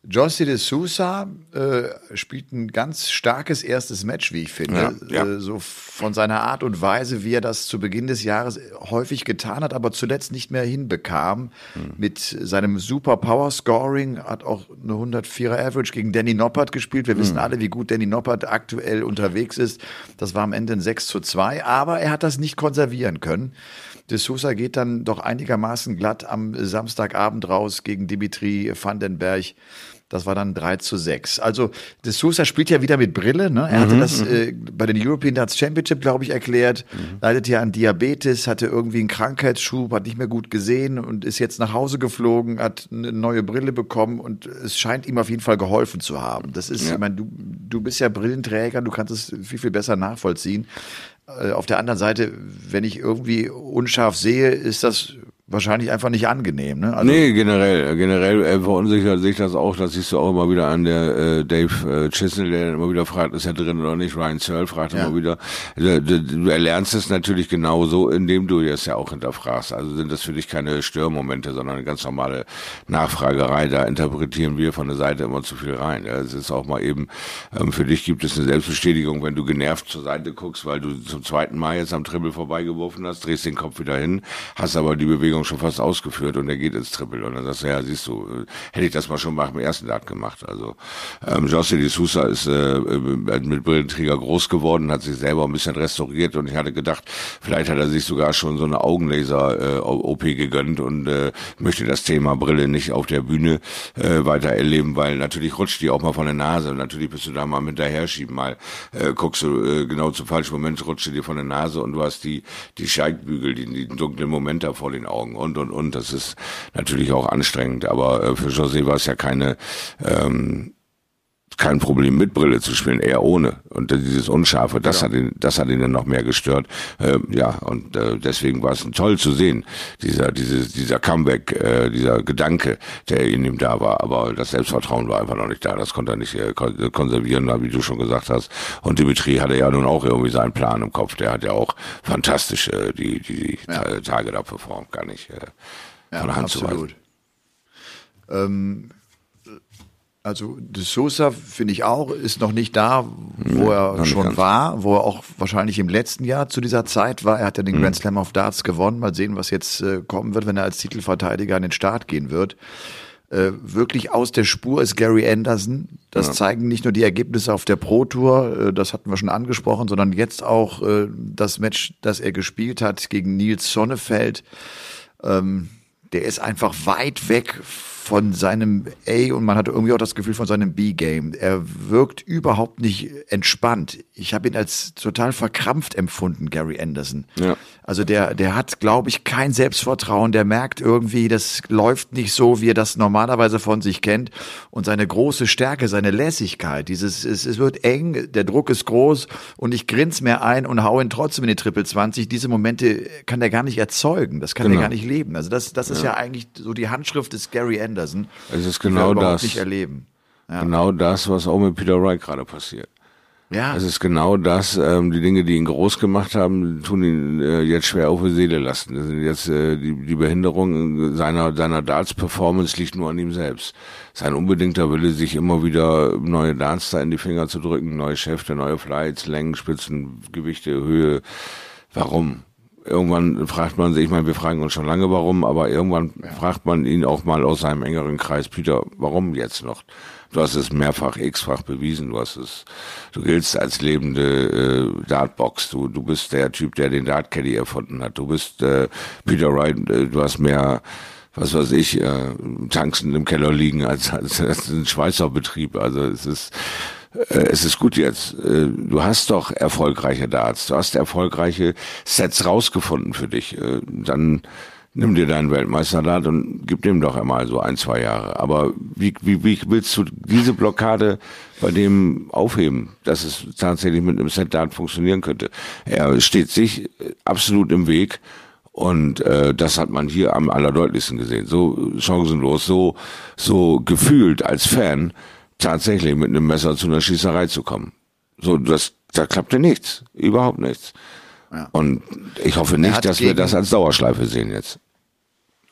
José de Sousa äh, spielt ein ganz starkes erstes Match, wie ich finde. Ja, ja. Äh, so von seiner Art und Weise, wie er das zu Beginn des Jahres häufig getan hat, aber zuletzt nicht mehr hinbekam. Mhm. Mit seinem super Power Scoring hat auch eine 104er Average gegen Danny Noppert gespielt. Wir mhm. wissen alle, wie gut Danny Noppert aktuell unterwegs ist. Das war am Ende ein 6 zu 2, aber er hat das nicht konservieren können. De Sousa geht dann doch einigermaßen glatt am Samstagabend raus gegen Dimitri Vandenberg. Das war dann 3 zu 6. Also, De Sousa spielt ja wieder mit Brille. Ne? Er hatte mhm, das mhm. äh, bei den European Darts Championship, glaube ich, erklärt. Mhm. Leidet ja an Diabetes, hatte irgendwie einen Krankheitsschub, hat nicht mehr gut gesehen und ist jetzt nach Hause geflogen, hat eine neue Brille bekommen und es scheint ihm auf jeden Fall geholfen zu haben. Das ist, ja. ich meine, du, du bist ja Brillenträger, du kannst es viel, viel besser nachvollziehen. Äh, auf der anderen Seite, wenn ich irgendwie unscharf sehe, ist das wahrscheinlich einfach nicht angenehm. Ne? Also nee, generell. Generell äh, verunsichert sich das auch. Das siehst du auch immer wieder an der äh, Dave äh, Chisel, der immer wieder fragt, ist er drin oder nicht. Ryan Searle fragt ja. immer wieder. Du, du, du erlernst es natürlich genauso, indem du es ja auch hinterfragst. Also sind das für dich keine Störmomente, sondern eine ganz normale Nachfragerei. Da interpretieren wir von der Seite immer zu viel rein. Es ist auch mal eben, ähm, für dich gibt es eine Selbstbestätigung, wenn du genervt zur Seite guckst, weil du zum zweiten Mal jetzt am Triple vorbeigeworfen hast, drehst den Kopf wieder hin, hast aber die Bewegung Bewegung schon fast ausgeführt und er geht ins Triple. Und dann sagst du, ja, siehst du, äh, hätte ich das mal schon nach dem ersten Dart gemacht. Also ähm, José de Sousa ist äh, äh, mit Brillenträger groß geworden, hat sich selber ein bisschen restauriert und ich hatte gedacht, vielleicht hat er sich sogar schon so eine Augenlaser-OP äh, gegönnt und äh, möchte das Thema Brille nicht auf der Bühne äh, weiter erleben, weil natürlich rutscht die auch mal von der Nase und natürlich bist du da mal hinterher schieben, mal äh, guckst du äh, genau zum falschen Moment rutscht dir von der Nase und du hast die die Scheitbügel, die, die dunklen Momente vor den Augen und und und. Das ist natürlich auch anstrengend, aber äh, für José war es ja keine ähm, kein Problem mit Brille zu spielen, eher ohne. Und dieses Unscharfe, das genau. hat ihn, das hat ihn dann noch mehr gestört. Äh, ja, und äh, deswegen war es toll zu sehen, dieser, dieses, dieser Comeback, äh, dieser Gedanke, der in ihm da war. Aber das Selbstvertrauen war einfach noch nicht da. Das konnte er nicht äh, konservieren, wie du schon gesagt hast. Und Dimitri hatte ja nun auch irgendwie seinen Plan im Kopf. Der hat ja auch fantastisch äh, die, die ja. Tage da performt, gar nicht äh, von ja, Hand absolut. zu weisen. Ähm also De Sosa finde ich auch, ist noch nicht da, wo ja, er schon war, wo er auch wahrscheinlich im letzten Jahr zu dieser Zeit war. Er hat ja den mhm. Grand Slam of Darts gewonnen. Mal sehen, was jetzt äh, kommen wird, wenn er als Titelverteidiger an den Start gehen wird. Äh, wirklich aus der Spur ist Gary Anderson. Das ja. zeigen nicht nur die Ergebnisse auf der Pro Tour, äh, das hatten wir schon angesprochen, sondern jetzt auch äh, das Match, das er gespielt hat gegen Nils Sonnefeld. Ähm, der ist einfach weit weg von seinem A und man hat irgendwie auch das Gefühl von seinem B-Game. Er wirkt überhaupt nicht entspannt. Ich habe ihn als total verkrampft empfunden, Gary Anderson. Ja. Also der, der hat, glaube ich, kein Selbstvertrauen. Der merkt irgendwie, das läuft nicht so, wie er das normalerweise von sich kennt. Und seine große Stärke, seine Lässigkeit, dieses, es, es wird eng, der Druck ist groß und ich grins mehr ein und hau ihn trotzdem in die Triple 20. Diese Momente kann er gar nicht erzeugen. Das kann genau. er gar nicht leben. Also das, das ist ja. ja eigentlich so die Handschrift des Gary Anderson. Anderson. Es ist genau das. Nicht erleben. Ja. Genau das, was auch mit Peter Wright gerade passiert. Ja. Es ist genau das, ähm, die Dinge, die ihn groß gemacht haben, tun ihn äh, jetzt schwer auf die Seele lassen. Das sind jetzt äh, die, die Behinderung seiner seiner Darts-Performance liegt nur an ihm selbst. Sein unbedingter Wille, sich immer wieder neue Darts da in die Finger zu drücken, neue Schäfte, neue Flights, Längen, Spitzen, Gewichte, Höhe. Warum? Irgendwann fragt man sich, ich meine, wir fragen uns schon lange warum, aber irgendwann ja. fragt man ihn auch mal aus seinem engeren Kreis, Peter, warum jetzt noch? Du hast es mehrfach, x-fach bewiesen, du hast es, du giltst als lebende äh, Dartbox, du, du bist der Typ, der den Dart Caddy erfunden hat, du bist äh, Peter Wright, äh, du hast mehr was weiß ich, äh, Tanzen im Keller liegen als, als, als ein Schweizer Betrieb. Also es ist es ist gut jetzt. Äh, du hast doch erfolgreiche Darts, du hast erfolgreiche Sets rausgefunden für dich. Äh, dann nimm dir deinen Weltmeisterdart und gib dem doch einmal so ein, zwei Jahre. Aber wie, wie, wie willst du diese Blockade bei dem aufheben, dass es tatsächlich mit einem Set-Dart funktionieren könnte? Er steht sich absolut im Weg. Und äh, das hat man hier am allerdeutlichsten gesehen. So chancenlos, so so gefühlt als Fan tatsächlich mit einem Messer zu einer Schießerei zu kommen. So, das, da klappte nichts. Überhaupt nichts. Ja. Und ich hoffe nicht, dass wir das als Dauerschleife sehen jetzt.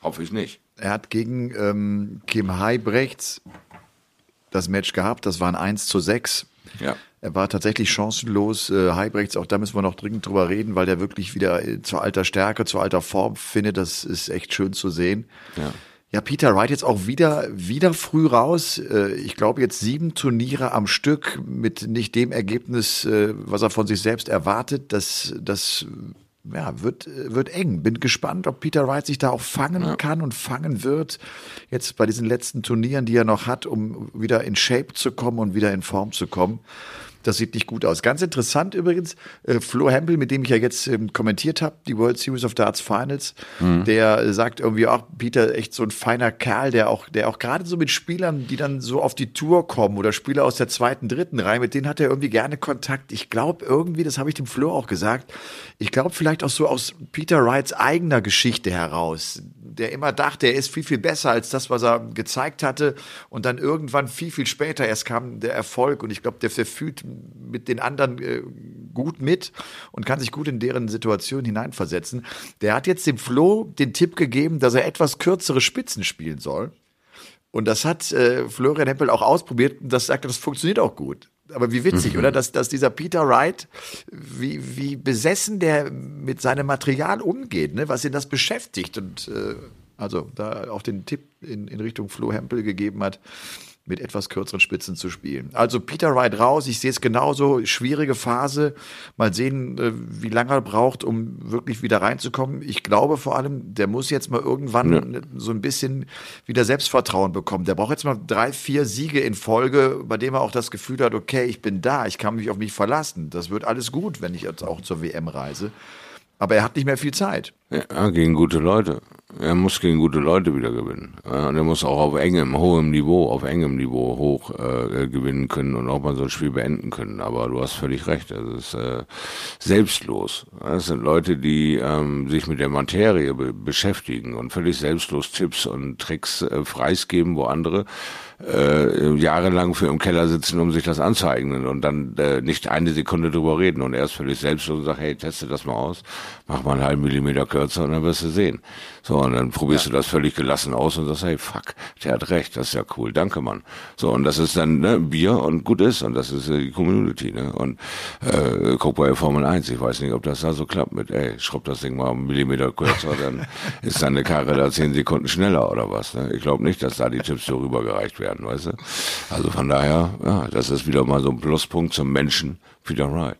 Hoffe ich nicht. Er hat gegen ähm, Kim Heibrechts das Match gehabt. Das waren 1 zu 6. Ja. Er war tatsächlich chancenlos. Äh, Heibrechts, auch da müssen wir noch dringend drüber reden, weil der wirklich wieder äh, zu alter Stärke, zu alter Form findet. Das ist echt schön zu sehen. Ja. Ja, Peter Wright jetzt auch wieder, wieder früh raus. Äh, ich glaube jetzt sieben Turniere am Stück mit nicht dem Ergebnis, äh, was er von sich selbst erwartet. Das, das ja, wird, wird eng. Bin gespannt, ob Peter Wright sich da auch fangen ja. kann und fangen wird. Jetzt bei diesen letzten Turnieren, die er noch hat, um wieder in Shape zu kommen und wieder in Form zu kommen. Das sieht nicht gut aus. Ganz interessant übrigens, äh, Flo Hempel, mit dem ich ja jetzt ähm, kommentiert habe, die World Series of Darts Finals, mhm. der sagt irgendwie auch, Peter, echt so ein feiner Kerl, der auch, der auch gerade so mit Spielern, die dann so auf die Tour kommen oder Spieler aus der zweiten, dritten Reihe, mit denen hat er irgendwie gerne Kontakt. Ich glaube irgendwie, das habe ich dem Flo auch gesagt, ich glaube vielleicht auch so aus Peter Wrights eigener Geschichte heraus, der immer dachte, er ist viel, viel besser als das, was er gezeigt hatte und dann irgendwann viel, viel später erst kam der Erfolg und ich glaube, der verfügt mit den anderen äh, gut mit und kann sich gut in deren Situation hineinversetzen. Der hat jetzt dem Flo den Tipp gegeben, dass er etwas kürzere Spitzen spielen soll. Und das hat äh, Florian Hempel auch ausprobiert und das sagt, das funktioniert auch gut. Aber wie witzig, mhm. oder? Dass, dass dieser Peter Wright, wie, wie besessen der mit seinem Material umgeht, ne? was ihn das beschäftigt. Und äh, also da auch den Tipp in, in Richtung Flo Hempel gegeben hat mit etwas kürzeren Spitzen zu spielen. Also Peter Wright raus, ich sehe es genauso, schwierige Phase. Mal sehen, äh, wie lange er braucht, um wirklich wieder reinzukommen. Ich glaube vor allem, der muss jetzt mal irgendwann ja. so ein bisschen wieder Selbstvertrauen bekommen. Der braucht jetzt mal drei, vier Siege in Folge, bei dem er auch das Gefühl hat, okay, ich bin da, ich kann mich auf mich verlassen. Das wird alles gut, wenn ich jetzt auch zur WM reise. Aber er hat nicht mehr viel Zeit. Ja, gegen gute Leute. Er muss gegen gute Leute wieder gewinnen. Und er muss auch auf engem, hohem Niveau, auf engem Niveau hoch äh, gewinnen können und auch mal so ein Spiel beenden können. Aber du hast völlig recht. Es ist äh, selbstlos. Das sind Leute, die ähm, sich mit der Materie be beschäftigen und völlig selbstlos Tipps und Tricks äh, preisgeben, wo andere äh, jahrelang für im Keller sitzen, um sich das anzueignen und dann äh, nicht eine Sekunde drüber reden und er ist völlig selbstlos und sagt, hey, teste das mal aus, mach mal einen halben Millimeter kürzer und dann wirst du sehen. So, und dann probierst ja. du das völlig gelassen aus und sagst, hey, fuck, der hat recht, das ist ja cool, danke, Mann. So, und das ist dann ne, Bier und gut ist und das ist äh, die Community, ne? Und äh, guck bei Formel 1, ich weiß nicht, ob das da so klappt mit, ey, schraub das Ding mal einen Millimeter kürzer, dann (laughs) ist deine Karre da zehn Sekunden schneller oder was, ne? Ich glaube nicht, dass da die Tipps so rübergereicht werden, weißt du? Also von daher, ja, das ist wieder mal so ein Pluspunkt zum Menschen, Peter Wright.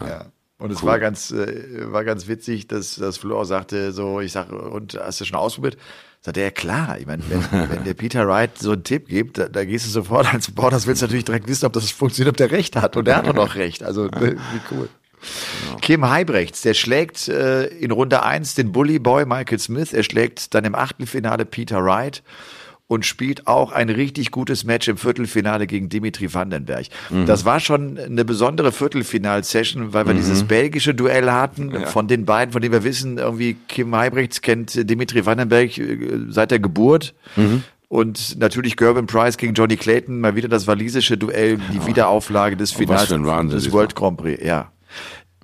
Ja. ja. Und es cool. war ganz, äh, war ganz witzig, dass, dass Flo auch sagte, so, ich sage, und hast du schon ausprobiert? Sagte er, ja klar, ich meine, wenn, (laughs) wenn der Peter Wright so einen Tipp gibt, da, da gehst du sofort als Supporter, willst du natürlich direkt wissen, ob das funktioniert, ob der Recht hat. Und der hat doch noch Recht. Also, (laughs) wie cool. Genau. Kim Heibrechts, der schlägt äh, in Runde eins den Bully Boy Michael Smith, er schlägt dann im Achtelfinale Peter Wright und spielt auch ein richtig gutes Match im Viertelfinale gegen Dimitri Vandenberg. Mhm. Das war schon eine besondere Viertelfinal-Session, weil wir mhm. dieses belgische Duell hatten ja. von den beiden, von denen wir wissen, irgendwie Kim Heibrechts kennt Dimitri Vandenberg äh, seit der Geburt. Mhm. Und natürlich Gerben Price gegen Johnny Clayton, mal wieder das walisische Duell, die Wiederauflage des Finals des World Grand Prix, ja.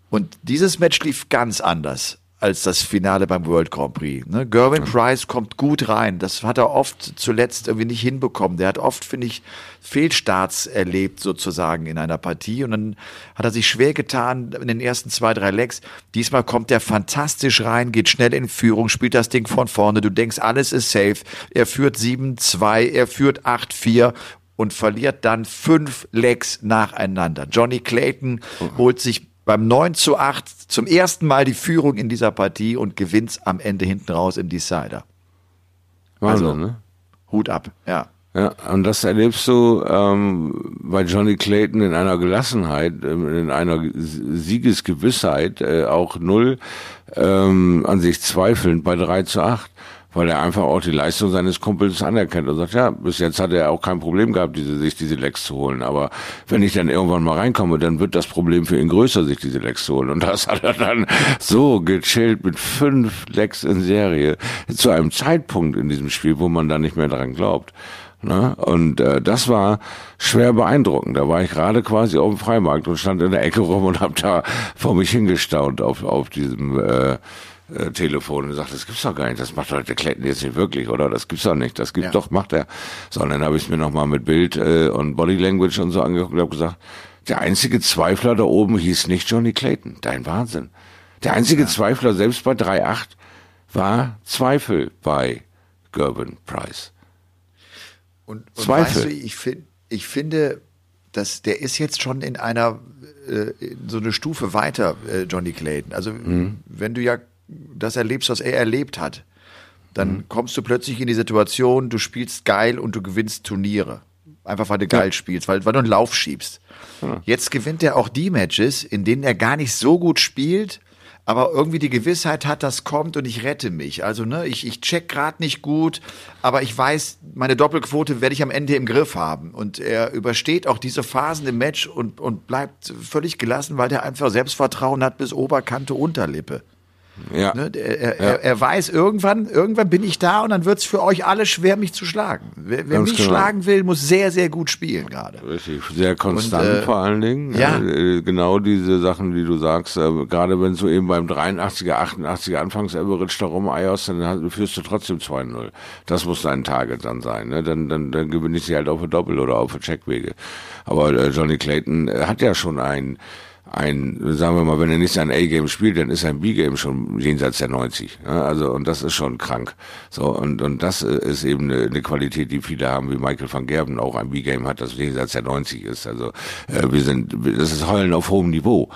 Und dieses Match lief ganz anders als das Finale beim World Grand Prix. Ne? Gerwin mhm. Price kommt gut rein. Das hat er oft zuletzt irgendwie nicht hinbekommen. Der hat oft, finde ich, Fehlstarts erlebt sozusagen in einer Partie. Und dann hat er sich schwer getan in den ersten zwei, drei Lecks. Diesmal kommt er fantastisch rein, geht schnell in Führung, spielt das Ding von vorne. Du denkst, alles ist safe. Er führt 7-2, er führt 8-4 und verliert dann fünf Lecks nacheinander. Johnny Clayton mhm. holt sich beim 9 zu 8 zum ersten Mal die Führung in dieser Partie und gewinnt am Ende hinten raus im Decider. Wahnsinn, also, ne? Hut ab, ja. Ja, und das erlebst du ähm, bei Johnny Clayton in einer Gelassenheit, äh, in einer Siegesgewissheit, äh, auch null ähm, an sich zweifelnd bei 3 zu 8 weil er einfach auch die Leistung seines Kumpels anerkennt und sagt, ja, bis jetzt hat er auch kein Problem gehabt, diese, sich diese Lecks zu holen. Aber wenn ich dann irgendwann mal reinkomme, dann wird das Problem für ihn größer, sich diese Lecks zu holen. Und das hat er dann so gechillt mit fünf Lecks in Serie zu einem Zeitpunkt in diesem Spiel, wo man da nicht mehr dran glaubt. Ne? Und äh, das war schwer beeindruckend. Da war ich gerade quasi auf dem Freimarkt und stand in der Ecke rum und habe da vor mich hingestaunt auf, auf diesem äh, äh, Telefon und sagt, das gibt's doch gar nicht, das macht doch der Clayton jetzt nicht wirklich, oder? Das gibt's doch nicht, das gibt ja. doch, macht er. So, und dann habe ich mir nochmal mit Bild äh, und Body Language und so angeguckt und habe gesagt, der einzige Zweifler da oben hieß nicht Johnny Clayton. Dein Wahnsinn. Der einzige ja. Zweifler, selbst bei 3.8, war Zweifel bei Gerben Price. Und, und Zweifel. Weißt du, ich, find, ich finde, dass der ist jetzt schon in einer äh, so eine Stufe weiter, äh, Johnny Clayton. Also mhm. wenn du ja das erlebst, was er erlebt hat, dann mhm. kommst du plötzlich in die Situation, du spielst geil und du gewinnst Turniere. Einfach weil du geil ja. spielst, weil, weil du einen Lauf schiebst. Ja. Jetzt gewinnt er auch die Matches, in denen er gar nicht so gut spielt, aber irgendwie die Gewissheit hat, das kommt und ich rette mich. Also, ne, ich, ich check gerade nicht gut, aber ich weiß, meine Doppelquote werde ich am Ende im Griff haben. Und er übersteht auch diese Phasen im Match und, und bleibt völlig gelassen, weil der einfach Selbstvertrauen hat bis Oberkante, Unterlippe. Ja. Ne, er, ja. Er, er, weiß, irgendwann, irgendwann bin ich da und dann wird es für euch alle schwer, mich zu schlagen. Wer, wer mich genau. schlagen will, muss sehr, sehr gut spielen gerade. Richtig, sehr konstant und, äh, vor allen Dingen. Ja. Äh, genau diese Sachen, die du sagst, äh, gerade wenn du eben beim 83er, 88er Anfangs-Average da rumeierst, dann führst du trotzdem 2-0. Das muss dein Target dann sein. Ne? Dann, dann, dann gewinne ich sie halt auf der Doppel- oder auf der Checkwege. Aber äh, Johnny Clayton hat ja schon einen ein, sagen wir mal, wenn er nicht sein A-Game spielt, dann ist sein B-Game schon jenseits der 90. Ja, also, und das ist schon krank. So, und, und das ist eben eine, eine Qualität, die viele haben, wie Michael van Gerben auch ein B-Game hat, das jenseits der 90 ist. Also, äh, wir sind, das ist Heulen auf hohem Niveau.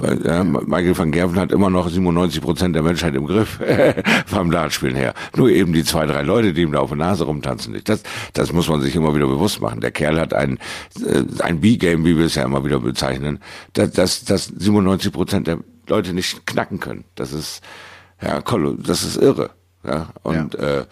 Weil, ja, Michael van Gerven hat immer noch 97 Prozent der Menschheit im Griff (laughs) vom Dartspielen her. Nur eben die zwei, drei Leute, die ihm da auf der Nase rumtanzen nicht. Das, das muss man sich immer wieder bewusst machen. Der Kerl hat ein, äh, ein B-Game, wie wir es ja immer wieder bezeichnen, dass, dass, dass 97 Prozent der Leute nicht knacken können. Das ist, ja, das ist irre. Ja, und, ja. äh,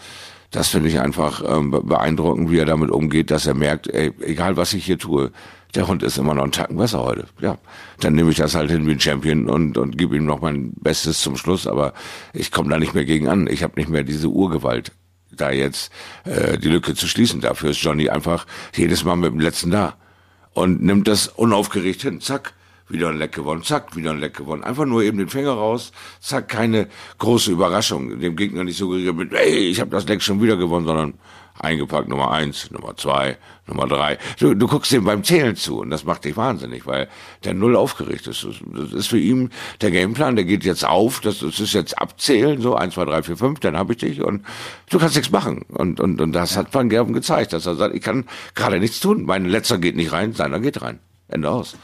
das finde ich einfach ähm, beeindruckend, wie er damit umgeht, dass er merkt, ey, egal was ich hier tue, der Hund ist immer noch einen Tacken besser heute. Ja, dann nehme ich das halt hin wie ein Champion und, und gebe ihm noch mein Bestes zum Schluss, aber ich komme da nicht mehr gegen an. Ich habe nicht mehr diese Urgewalt, da jetzt äh, die Lücke zu schließen. Dafür ist Johnny einfach jedes Mal mit dem Letzten da und nimmt das unaufgeregt hin. Zack, wieder ein Leck gewonnen, zack, wieder ein Leck gewonnen. Einfach nur eben den Finger raus, zack, keine große Überraschung. Dem Gegner nicht suggeriert mit, ey, ich habe das Leck schon wieder gewonnen, sondern eingepackt, Nummer eins, Nummer zwei, Nummer drei. Du, du guckst ihm beim Zählen zu und das macht dich wahnsinnig, weil der null aufgerichtet ist. Das ist für ihn der Gameplan, der geht jetzt auf, das, das ist jetzt abzählen, so eins, zwei, drei, vier, fünf, dann habe ich dich und du kannst nichts machen. Und, und, und das hat Van Gerben gezeigt, dass er sagt, ich kann gerade nichts tun. Mein letzter geht nicht rein, seiner geht rein. Ende aus.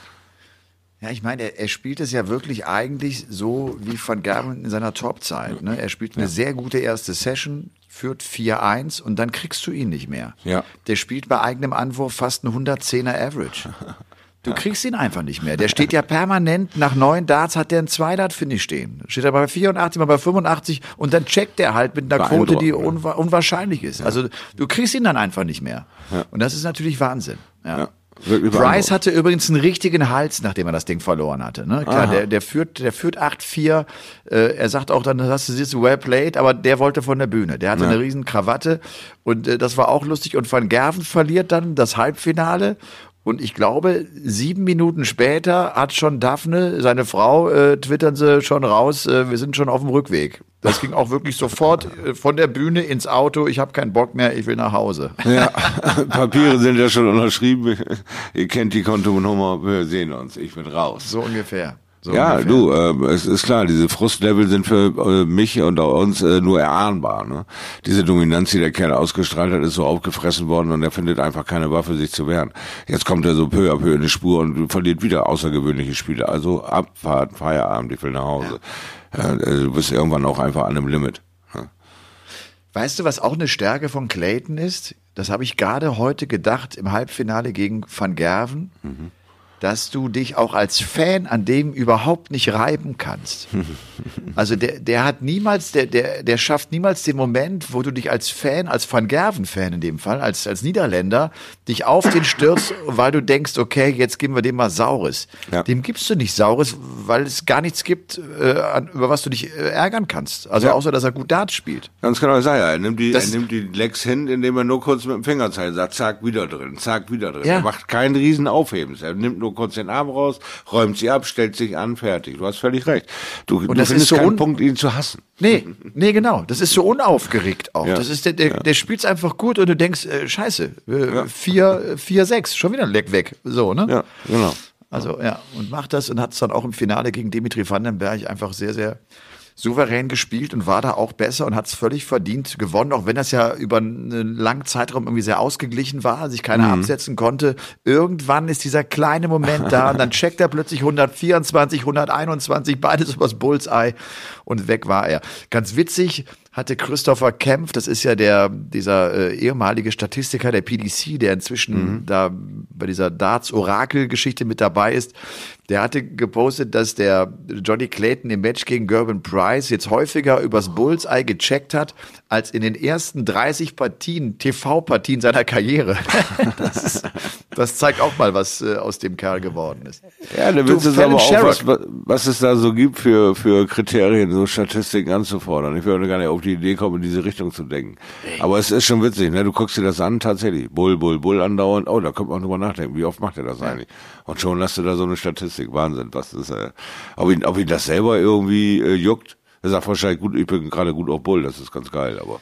Ja, ich meine, er, er spielt es ja wirklich eigentlich so wie Van Gerben in seiner Topzeit. Ne? Er spielt eine ja. sehr gute erste Session, führt 4-1 und dann kriegst du ihn nicht mehr. Ja. Der spielt bei eigenem Anwurf fast ein 110er Average. Du (laughs) kriegst ihn einfach nicht mehr. Der steht ja permanent, nach neun Darts hat der ein zwei Dart finde ich stehen. Steht er bei 84, mal bei 85 und dann checkt er halt mit einer Quote, die unwa unwahrscheinlich ist. Ja. Also du kriegst ihn dann einfach nicht mehr. Ja. Und das ist natürlich Wahnsinn. ja. Bryce hatte übrigens einen richtigen Hals, nachdem er das Ding verloren hatte. Ne? Klar, der, der führt, der führt 8-4. Äh, er sagt auch dann, hast du siehst, well played, aber der wollte von der Bühne. Der hatte ja. eine riesen Krawatte und äh, das war auch lustig. Und Van Gerven verliert dann das Halbfinale und ich glaube, sieben Minuten später hat schon Daphne, seine Frau, äh, twittern sie schon raus, äh, wir sind schon auf dem Rückweg. Das ging auch wirklich sofort äh, von der Bühne ins Auto. Ich habe keinen Bock mehr, ich will nach Hause. Ja, (laughs) Papiere sind ja schon unterschrieben. Ihr kennt die Kontonummer, wir sehen uns. Ich bin raus. So ungefähr. So ja, ungefähr. du, äh, es ist klar, diese Frustlevel sind für äh, mich und auch uns äh, nur erahnbar. Ne? Diese Dominanz, die der Kerl ausgestrahlt hat, ist so aufgefressen worden und er findet einfach keine Waffe, sich zu wehren. Jetzt kommt er so peu à peu in die Spur und verliert wieder außergewöhnliche Spiele. Also Abfahrt, Feierabend, ich will nach Hause. Ja. Äh, du bist irgendwann auch einfach an einem Limit. Ne? Weißt du, was auch eine Stärke von Clayton ist? Das habe ich gerade heute gedacht im Halbfinale gegen Van Gerven. Mhm dass du dich auch als Fan an dem überhaupt nicht reiben kannst. (laughs) Also der, der hat niemals, der, der, der schafft niemals den Moment, wo du dich als Fan, als Van Gerven-Fan in dem Fall, als, als Niederländer, dich auf den stürzt, weil du denkst, okay, jetzt geben wir dem mal Saures. Ja. Dem gibst du nicht Saures, weil es gar nichts gibt, äh, über was du dich äh, ärgern kannst. Also ja. außer, dass er gut Dart spielt. Ganz genau, sei ja. Er nimmt die, das, er nimmt die Lecks hin, indem er nur kurz mit dem Finger zeigt, sagt, zack, wieder drin, zack, wieder drin. Ja. Er macht keinen riesen Aufhebens. Er nimmt nur kurz den Arm raus, räumt sie ab, stellt sich an, fertig. Du hast völlig recht. Du, und du findest so keinen Punkt, ihn zu hassen. Nee, nee, genau. Das ist so unaufgeregt auch. Ja. Das ist der, der, ja. der spielt's einfach gut und du denkst, äh, scheiße, äh, ja. vier, vier, sechs, schon wieder ein Leck weg. So, ne? Ja, genau. Also, ja, und macht das und hat es dann auch im Finale gegen Dimitri Vandenberg einfach sehr, sehr souverän gespielt und war da auch besser und hat es völlig verdient gewonnen, auch wenn das ja über einen langen Zeitraum irgendwie sehr ausgeglichen war, sich keiner mhm. absetzen konnte. Irgendwann ist dieser kleine Moment da und dann (laughs) checkt er plötzlich 124, 121, beides übers Bullseye und weg war er. Ganz witzig, hatte Christopher Kempf, das ist ja der, dieser äh, ehemalige Statistiker der PDC, der inzwischen mhm. da bei dieser Darts-Orakel-Geschichte mit dabei ist, der hatte gepostet, dass der Johnny Clayton im Match gegen Gerben Price jetzt häufiger übers Bullseye gecheckt hat, als in den ersten 30 Partien, TV-Partien seiner Karriere. (laughs) das, ist, das, zeigt auch mal, was äh, aus dem Kerl geworden ist. Ja, da willst du aber auch, was, was es da so gibt für, für Kriterien, so Statistiken anzufordern. Ich würde gar nicht auf die Idee kommen, in diese Richtung zu denken. Aber es ist schon witzig, ne? Du guckst dir das an, tatsächlich. Bull, Bull, Bull andauernd. Oh, da kommt man drüber nachdenken. Wie oft macht er das eigentlich? Und schon hast du da so eine Statistik. Wahnsinn. Was ist, äh, ob ihn, ob ihn das selber irgendwie äh, juckt? Er sagt wahrscheinlich, gut, ich bin gerade gut auf Bull, das ist ganz geil, aber.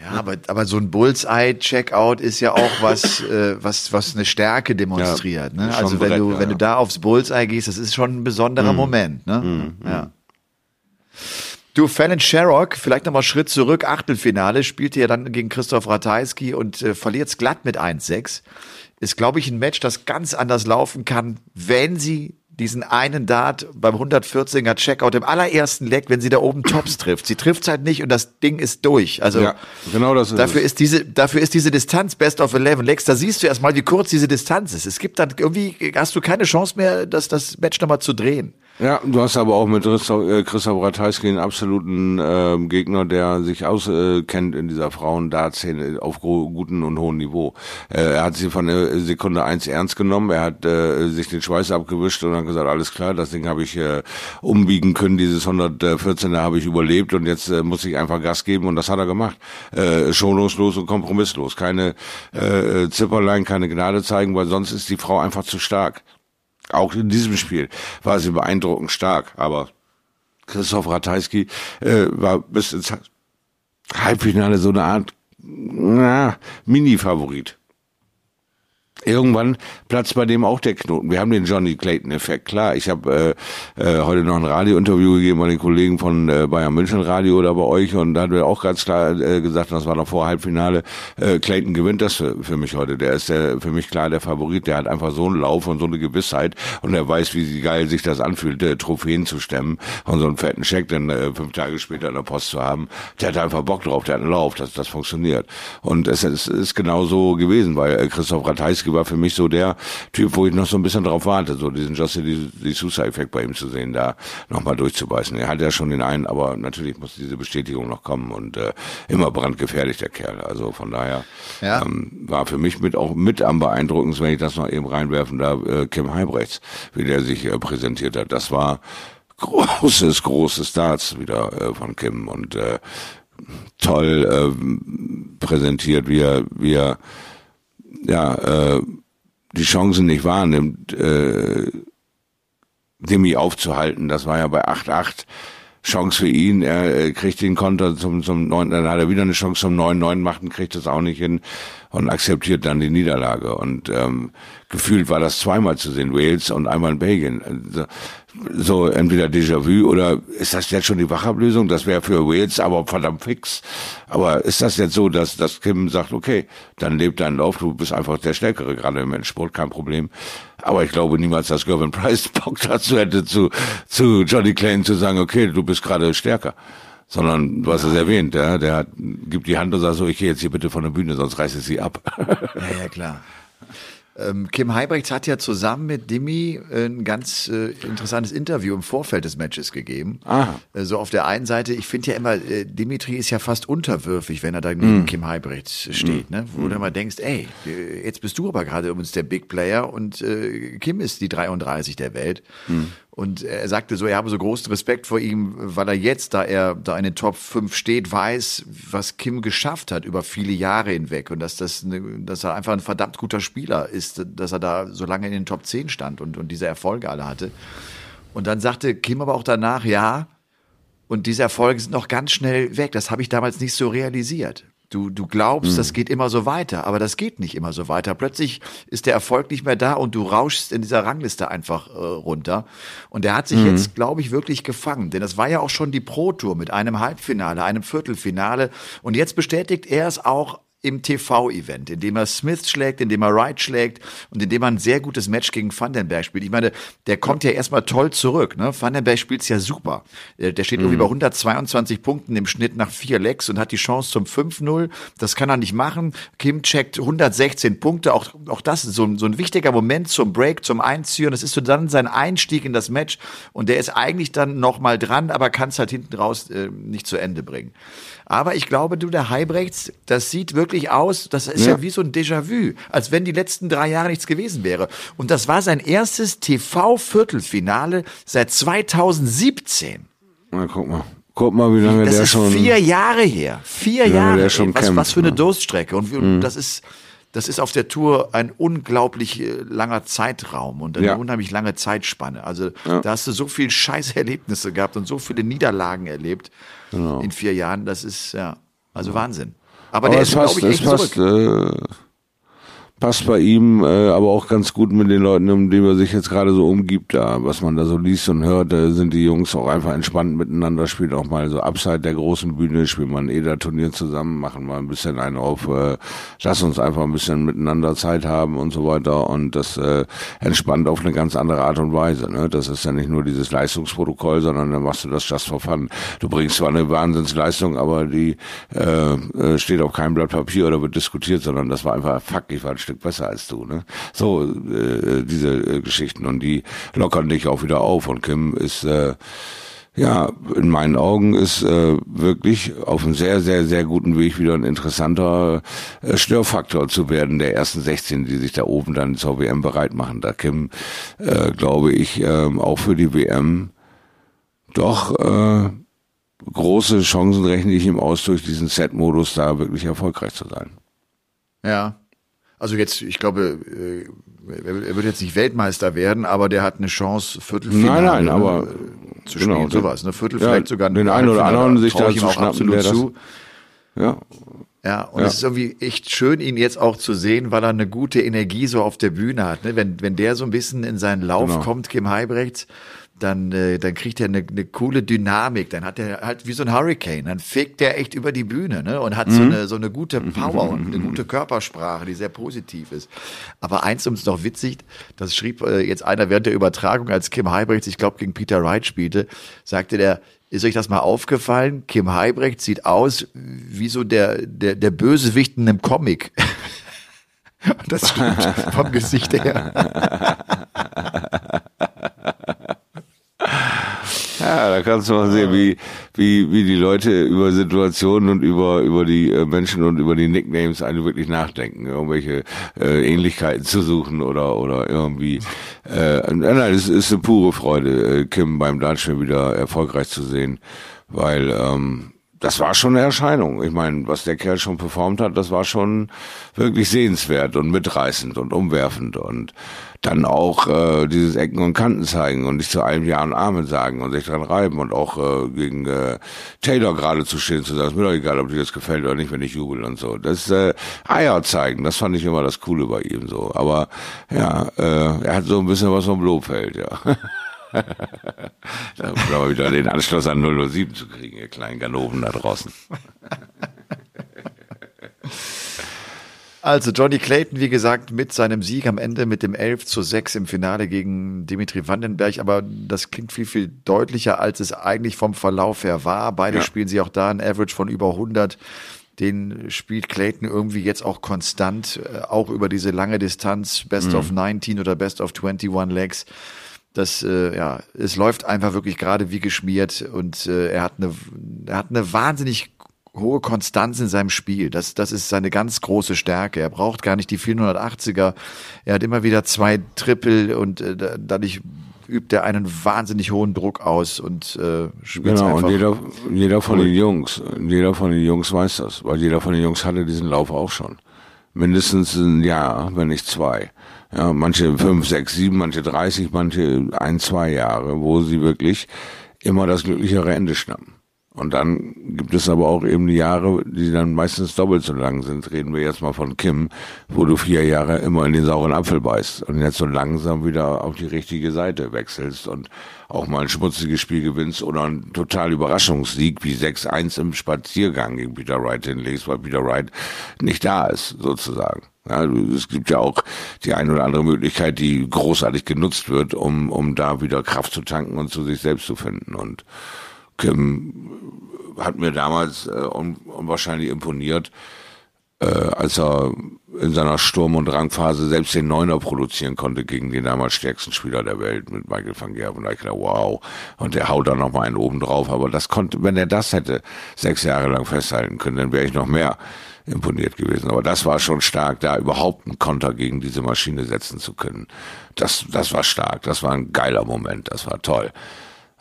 Ja, aber, aber so ein Bullseye-Checkout ist ja auch was, (laughs) äh, was, was eine Stärke demonstriert. Ja, ne? Also wenn du, ja, wenn du da aufs Bullseye gehst, das ist schon ein besonderer mm. Moment. Ne? Mm, ja. Du, Fallon Sherrock, vielleicht nochmal Schritt zurück, Achtelfinale, spielte ja dann gegen Christoph Ratajski und äh, verliert glatt mit 1-6. Ist, glaube ich, ein Match, das ganz anders laufen kann, wenn sie diesen einen Dart beim 114er Checkout im allerersten Leck, wenn sie da oben Tops trifft. Sie trifft halt nicht und das Ding ist durch. Also ja, genau das ist dafür es. ist diese dafür ist diese Distanz Best of 11 Lecks. Da siehst du erstmal, wie kurz diese Distanz ist. Es gibt dann irgendwie hast du keine Chance mehr, das das Match nochmal zu drehen. Ja, du hast aber auch mit äh, Christoph Ratajski einen absoluten äh, Gegner, der sich auskennt äh, in dieser Frauen-Dart-Szene auf guten und hohen Niveau. Äh, er hat sie von der Sekunde eins ernst genommen, er hat äh, sich den Schweiß abgewischt und hat gesagt, alles klar, das Ding habe ich äh, umbiegen können, dieses 114er habe ich überlebt und jetzt äh, muss ich einfach Gas geben und das hat er gemacht. Äh, schonungslos und kompromisslos. Keine äh, Zipperlein, keine Gnade zeigen, weil sonst ist die Frau einfach zu stark. Auch in diesem Spiel war sie beeindruckend stark, aber Christoph Ratajski äh, war bis ins Halbfinale so eine Art na, Mini-Favorit irgendwann platzt bei dem auch der Knoten. Wir haben den Johnny Clayton-Effekt, klar. Ich habe äh, äh, heute noch ein Radiointerview gegeben bei den Kollegen von äh, Bayern München Radio oder bei euch und da hat wir auch ganz klar äh, gesagt, das war noch vor Halbfinale, äh, Clayton gewinnt das für, für mich heute. Der ist der, für mich klar der Favorit. Der hat einfach so einen Lauf und so eine Gewissheit und er weiß, wie geil sich das anfühlt, äh, Trophäen zu stemmen und so einen fetten Scheck dann äh, fünf Tage später in der Post zu haben. Der hat einfach Bock drauf, der hat einen Lauf, das, das funktioniert. Und es, es ist genau so gewesen, weil äh, Christoph Ratajski war für mich so der Typ, wo ich noch so ein bisschen drauf warte, so diesen Justin die, Sousa-Effekt bei ihm zu sehen, da nochmal durchzubeißen. Er hat ja schon den einen, aber natürlich muss diese Bestätigung noch kommen und äh, immer brandgefährlich, der Kerl. Also von daher ja. ähm, war für mich mit auch mit am beeindruckendsten, wenn ich das noch eben reinwerfen darf, äh, Kim Heibrechts, wie der sich äh, präsentiert hat. Das war großes, großes Darts wieder äh, von Kim und äh, toll äh, präsentiert, wie er, wie er ja, äh, die Chancen nicht wahrnimmt, äh, Demi aufzuhalten. Das war ja bei 8-8 Chance für ihn. Er äh, kriegt den Konter zum, zum 9, dann hat er wieder eine Chance zum 9-9 macht und kriegt das auch nicht hin und akzeptiert dann die Niederlage. Und ähm, gefühlt war das zweimal zu sehen, Wales und einmal in Belgien. Also, so entweder Déjà-vu oder ist das jetzt schon die Wachablösung? Das wäre für Wales aber verdammt fix. Aber ist das jetzt so, dass, dass Kim sagt, okay, dann lebt dein Lauf, du bist einfach der Stärkere, gerade im Endsport, kein Problem. Aber ich glaube niemals, dass Gervin Price (laughs) Bock dazu hätte, zu, zu Johnny Clayton zu sagen, okay, du bist gerade stärker sondern du hast es erwähnt, ja, der hat, gibt die Hand und sagt so, ich gehe jetzt hier bitte von der Bühne, sonst reiße ich sie ab. Ja, ja, klar. Ähm, Kim Heibrechts hat ja zusammen mit Dimi äh, ein ganz äh, interessantes Interview im Vorfeld des Matches gegeben. Aha. Äh, so auf der einen Seite, ich finde ja immer, äh, Dimitri ist ja fast unterwürfig, wenn er da neben mm. Kim Heibrechts steht, mm. ne? wo mm. du immer denkst, ey, jetzt bist du aber gerade uns der Big Player und Kim ist die 33 der Welt. Und er sagte so, er habe so großen Respekt vor ihm, weil er jetzt, da er da in den Top 5 steht, weiß, was Kim geschafft hat über viele Jahre hinweg und dass das, eine, dass er einfach ein verdammt guter Spieler ist, dass er da so lange in den Top 10 stand und, und diese Erfolge alle hatte. Und dann sagte Kim aber auch danach, ja, und diese Erfolge sind noch ganz schnell weg. Das habe ich damals nicht so realisiert. Du, du glaubst, mhm. das geht immer so weiter, aber das geht nicht immer so weiter. Plötzlich ist der Erfolg nicht mehr da und du rauschst in dieser Rangliste einfach äh, runter. Und der hat sich mhm. jetzt, glaube ich, wirklich gefangen. Denn das war ja auch schon die Pro-Tour mit einem Halbfinale, einem Viertelfinale. Und jetzt bestätigt er es auch im TV-Event, indem er Smith schlägt, indem er Wright schlägt und indem er ein sehr gutes Match gegen Vandenberg spielt. Ich meine, der kommt ja erstmal toll zurück. Ne? Vandenberg spielt's ja super. Äh, der steht mhm. irgendwie bei 122 Punkten im Schnitt nach vier Lecks und hat die Chance zum 5-0. Das kann er nicht machen. Kim checkt 116 Punkte. Auch, auch das ist so, so ein wichtiger Moment zum Break, zum Einziehen. Das ist so dann sein Einstieg in das Match. Und der ist eigentlich dann nochmal dran, aber kann es halt hinten raus äh, nicht zu Ende bringen. Aber ich glaube, du, der Heibrechts, das sieht wirklich aus, das ist ja, ja wie so ein Déjà-vu, als wenn die letzten drei Jahre nichts gewesen wäre. Und das war sein erstes TV-Viertelfinale seit 2017. Na, guck mal. Guck mal, wie lange das der ist schon. Vier Jahre her. Vier Jahre. Der schon ey, was, kämpft, was für eine Durststrecke. Und mhm. das ist, das ist auf der Tour ein unglaublich äh, langer Zeitraum und eine ja. unheimlich lange Zeitspanne. Also ja. da hast du so viel Scheißerlebnisse gehabt und so viele Niederlagen erlebt genau. in vier Jahren. Das ist ja also Wahnsinn. Aber, Aber der ist, glaube ich, echt passt, zurück. Äh passt bei ihm äh, aber auch ganz gut mit den Leuten, um die er sich jetzt gerade so umgibt, da, was man da so liest und hört, äh, sind die Jungs auch einfach entspannt miteinander, spielt auch mal so abseit der großen Bühne, spielt man eh da Turnier zusammen, machen mal ein bisschen einen auf, äh, lass uns einfach ein bisschen miteinander Zeit haben und so weiter und das äh, entspannt auf eine ganz andere Art und Weise. Ne? Das ist ja nicht nur dieses Leistungsprotokoll, sondern dann machst du das just for fun. Du bringst zwar eine Wahnsinnsleistung, aber die äh, äh, steht auf keinem Blatt Papier oder wird diskutiert, sondern das war einfach, fuck, ich war ein Stück Stück besser als du, ne? So äh, diese äh, Geschichten und die lockern dich auch wieder auf und Kim ist äh, ja, in meinen Augen ist äh, wirklich auf einem sehr, sehr, sehr guten Weg wieder ein interessanter äh, Störfaktor zu werden, der ersten 16, die sich da oben dann zur WM bereit machen. Da Kim, äh, glaube ich, äh, auch für die WM doch äh, große Chancen rechne ich ihm aus, durch diesen Set-Modus da wirklich erfolgreich zu sein. Ja, also jetzt, ich glaube, äh, er wird jetzt nicht Weltmeister werden, aber der hat eine Chance, Viertelfinale nein, nein, aber, äh, zu spielen, genau, sowas. Ne? Viertel ja, vielleicht sogar den einen oder anderen sich da zu der zu. ja. Ja, und ja. es ist irgendwie echt schön, ihn jetzt auch zu sehen, weil er eine gute Energie so auf der Bühne hat. Ne? Wenn, wenn der so ein bisschen in seinen Lauf genau. kommt, Kim Heibrechts, dann, äh, dann kriegt er eine, eine coole Dynamik. Dann hat er halt wie so ein Hurricane. Dann fegt er echt über die Bühne ne? und hat mhm. so, eine, so eine gute Power und eine (laughs) gute Körpersprache, die sehr positiv ist. Aber eins um es noch witzig, das schrieb äh, jetzt einer während der Übertragung, als Kim Heibrechts, ich glaube, gegen Peter Wright spielte, sagte der, ist euch das mal aufgefallen? Kim Heibrecht sieht aus wie so der, der, der Bösewicht in einem Comic. (laughs) das (laughs) stimmt vom Gesicht her. Ja, da kannst du mal sehen, wie, wie, wie die Leute über Situationen und über, über die äh, Menschen und über die Nicknames eine wirklich nachdenken, irgendwelche äh, Ähnlichkeiten zu suchen oder, oder irgendwie. Äh, nein, es ist eine pure Freude, äh, Kim beim Dartspiel wieder erfolgreich zu sehen, weil ähm, das war schon eine Erscheinung. Ich meine, was der Kerl schon performt hat, das war schon wirklich sehenswert und mitreißend und umwerfend und dann auch äh, dieses Ecken und Kanten zeigen und nicht zu allem Ja und Amen sagen und sich dran reiben und auch äh, gegen äh, Taylor gerade zu stehen, zu sagen, ist mir doch egal, ob dir das gefällt oder nicht, wenn ich jubel und so. Das äh, Eier zeigen, das fand ich immer das Coole bei ihm so. Aber ja, äh, er hat so ein bisschen was vom Blofeld, ja. da muss aber wieder den Anschluss an 007 zu kriegen, ihr kleinen Ganoven da draußen. (laughs) Also Johnny Clayton, wie gesagt, mit seinem Sieg am Ende mit dem 11 zu 6 im Finale gegen Dimitri Vandenberg, aber das klingt viel, viel deutlicher, als es eigentlich vom Verlauf her war. Beide ja. spielen sie auch da ein Average von über 100. Den spielt Clayton irgendwie jetzt auch konstant, äh, auch über diese lange Distanz, Best mhm. of 19 oder Best of 21 Legs. Das, äh, ja, es läuft einfach wirklich gerade wie geschmiert und äh, er hat eine, er hat eine wahnsinnig hohe Konstanz in seinem Spiel. Das, das ist seine ganz große Stärke. Er braucht gar nicht die 480er. Er hat immer wieder zwei Triple und äh, dadurch übt er einen wahnsinnig hohen Druck aus und äh, spielt Genau, und jeder, jeder von den Jungs, jeder von den Jungs weiß das, weil jeder von den Jungs hatte diesen Lauf auch schon. Mindestens ein Jahr, wenn nicht zwei. Ja, manche fünf, sechs, sieben, manche dreißig, manche ein, zwei Jahre, wo sie wirklich immer das glücklichere Ende schnappen. Und dann gibt es aber auch eben die Jahre, die dann meistens doppelt so lang sind. Reden wir jetzt mal von Kim, wo du vier Jahre immer in den sauren Apfel beißt und jetzt so langsam wieder auf die richtige Seite wechselst und auch mal ein schmutziges Spiel gewinnst oder ein total Überraschungssieg wie 6-1 im Spaziergang gegen Peter Wright hinlegst, weil Peter Wright nicht da ist, sozusagen. Ja, es gibt ja auch die eine oder andere Möglichkeit, die großartig genutzt wird, um, um da wieder Kraft zu tanken und zu sich selbst zu finden. Und Kim hat mir damals äh, unwahrscheinlich imponiert, äh, als er in seiner Sturm- und Rangphase selbst den Neuner produzieren konnte gegen den damals stärksten Spieler der Welt mit Michael van Gerwen. Und ich dachte, wow. Und der haut da noch mal einen oben drauf. Aber das konnte, wenn er das hätte sechs Jahre lang festhalten können, dann wäre ich noch mehr imponiert gewesen. Aber das war schon stark, da überhaupt einen Konter gegen diese Maschine setzen zu können. Das, das war stark. Das war ein geiler Moment. Das war toll.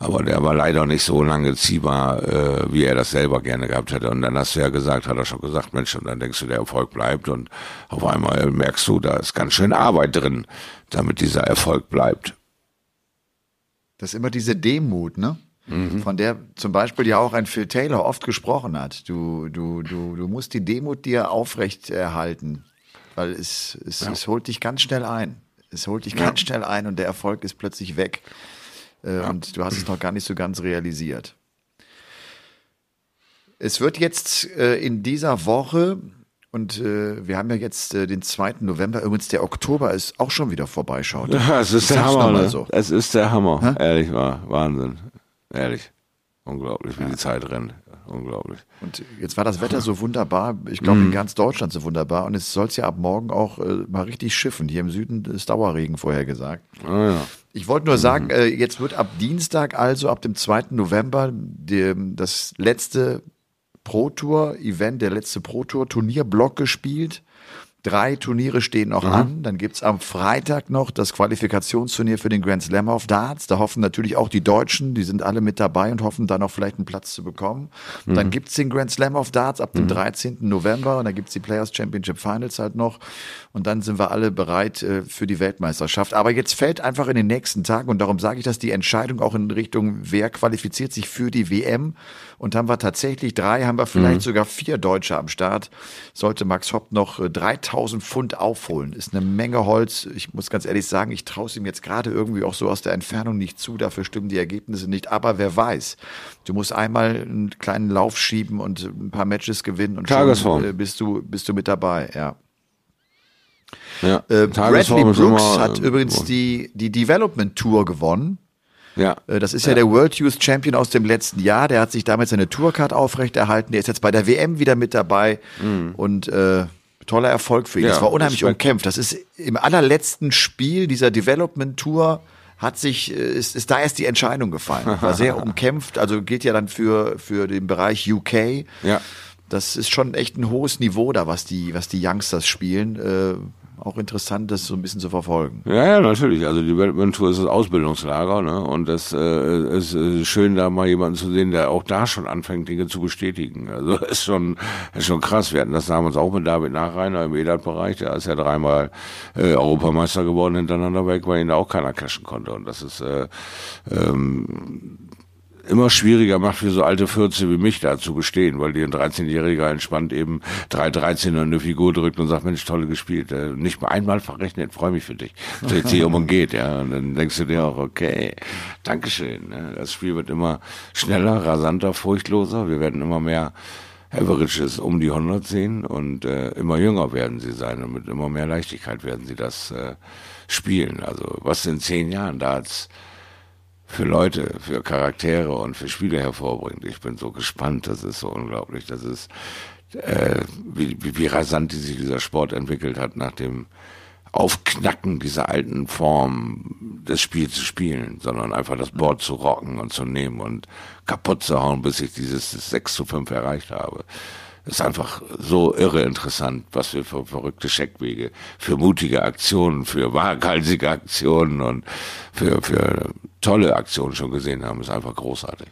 Aber der war leider nicht so lange ziehbar, äh, wie er das selber gerne gehabt hätte. Und dann hast du ja gesagt, hat er schon gesagt, Mensch, und dann denkst du, der Erfolg bleibt. Und auf einmal merkst du, da ist ganz schön Arbeit drin, damit dieser Erfolg bleibt. Das ist immer diese Demut, ne? Mhm. Von der zum Beispiel ja auch ein Phil Taylor oft gesprochen hat. Du, du, du, du musst die Demut dir aufrecht erhalten, weil es, es, ja. es holt dich ganz schnell ein. Es holt dich ja. ganz schnell ein und der Erfolg ist plötzlich weg. Äh, ja. Und du hast es noch gar nicht so ganz realisiert. Es wird jetzt äh, in dieser Woche, und äh, wir haben ja jetzt äh, den 2. November, übrigens der Oktober ist auch schon wieder vorbeischaut. Ja, es ist der Hammer. Ne? So. Es ist der Hammer, Hä? ehrlich war. Wahnsinn. Ehrlich. Unglaublich, wie ja. die Zeit rennt. Unglaublich. Und jetzt war das Wetter so wunderbar, ich glaube in mhm. ganz Deutschland so wunderbar. Und es soll es ja ab morgen auch äh, mal richtig schiffen. Hier im Süden ist Dauerregen vorher gesagt. Oh ja. Ich wollte nur sagen, mhm. äh, jetzt wird ab Dienstag, also ab dem 2. November, die, das letzte Pro Tour Event, der letzte Pro Tour Turnierblock gespielt. Drei Turniere stehen noch mhm. an. Dann gibt's am Freitag noch das Qualifikationsturnier für den Grand Slam of Darts. Da hoffen natürlich auch die Deutschen, die sind alle mit dabei und hoffen dann auch vielleicht einen Platz zu bekommen. Mhm. Dann gibt's den Grand Slam of Darts ab dem mhm. 13. November und dann gibt's die Players Championship Finals halt noch. Und dann sind wir alle bereit äh, für die Weltmeisterschaft. Aber jetzt fällt einfach in den nächsten Tagen, und darum sage ich das, die Entscheidung auch in Richtung, wer qualifiziert sich für die WM. Und haben wir tatsächlich drei, haben wir vielleicht mhm. sogar vier Deutsche am Start. Sollte Max Hopp noch 3000 äh, Pfund aufholen. Ist eine Menge Holz. Ich muss ganz ehrlich sagen, ich traue es ihm jetzt gerade irgendwie auch so aus der Entfernung nicht zu. Dafür stimmen die Ergebnisse nicht. Aber wer weiß. Du musst einmal einen kleinen Lauf schieben und ein paar Matches gewinnen und schon äh, bist du, bist du mit dabei, ja. Ja, äh, Bradley Brooks hat äh, übrigens die, die Development Tour gewonnen. Ja. Äh, das ist ja. ja. der World Youth Champion aus dem letzten Jahr. Der hat sich damit seine Tourcard aufrechterhalten. Der ist jetzt bei der WM wieder mit dabei. Mhm. Und äh, toller Erfolg für ihn. Ja, das war unheimlich umkämpft. Das ist im allerletzten Spiel dieser Development Tour hat sich, äh, ist, ist da erst die Entscheidung gefallen. (laughs) War sehr umkämpft, also geht ja dann für, für den Bereich UK. Ja. Das ist schon echt ein hohes Niveau da, was die, was die Youngsters spielen. Auch interessant, das so ein bisschen zu verfolgen. Ja, ja, natürlich. Also die Development Tour ist das Ausbildungslager, ne? Und das äh, ist äh, schön, da mal jemanden zu sehen, der auch da schon anfängt, Dinge zu bestätigen. Also (laughs) ist schon, ist schon krass. Wir hatten das damals auch mit David Nachreiner im EDAT-Bereich. Der ist ja dreimal äh, Europameister geworden hintereinander weg, weil ihn da auch keiner cashen konnte. Und das ist äh, ähm, immer schwieriger macht für so alte 14 wie mich da zu bestehen, weil dir ein 13-Jähriger entspannt eben 3-13 eine Figur drückt und sagt, Mensch, tolle gespielt. Äh, nicht mal einmal verrechnet, freue mich für dich. Dreht sich um und geht, ja. Und dann denkst du dir auch, okay, Dankeschön. Ne? Das Spiel wird immer schneller, rasanter, furchtloser. Wir werden immer mehr Averages um die 100 sehen und äh, immer jünger werden sie sein und mit immer mehr Leichtigkeit werden sie das äh, spielen. Also was in zehn Jahren da als für Leute, für Charaktere und für Spiele hervorbringt. Ich bin so gespannt, das ist so unglaublich. Das ist, äh, wie, wie, wie rasant sich dieser Sport entwickelt hat nach dem Aufknacken dieser alten Form, das Spiel zu spielen, sondern einfach das Board zu rocken und zu nehmen und kaputt zu hauen, bis ich dieses 6 zu 5 erreicht habe ist einfach so irre interessant, was wir für verrückte Scheckwege, für mutige Aktionen, für waghalsige Aktionen und für, für tolle Aktionen schon gesehen haben, ist einfach großartig.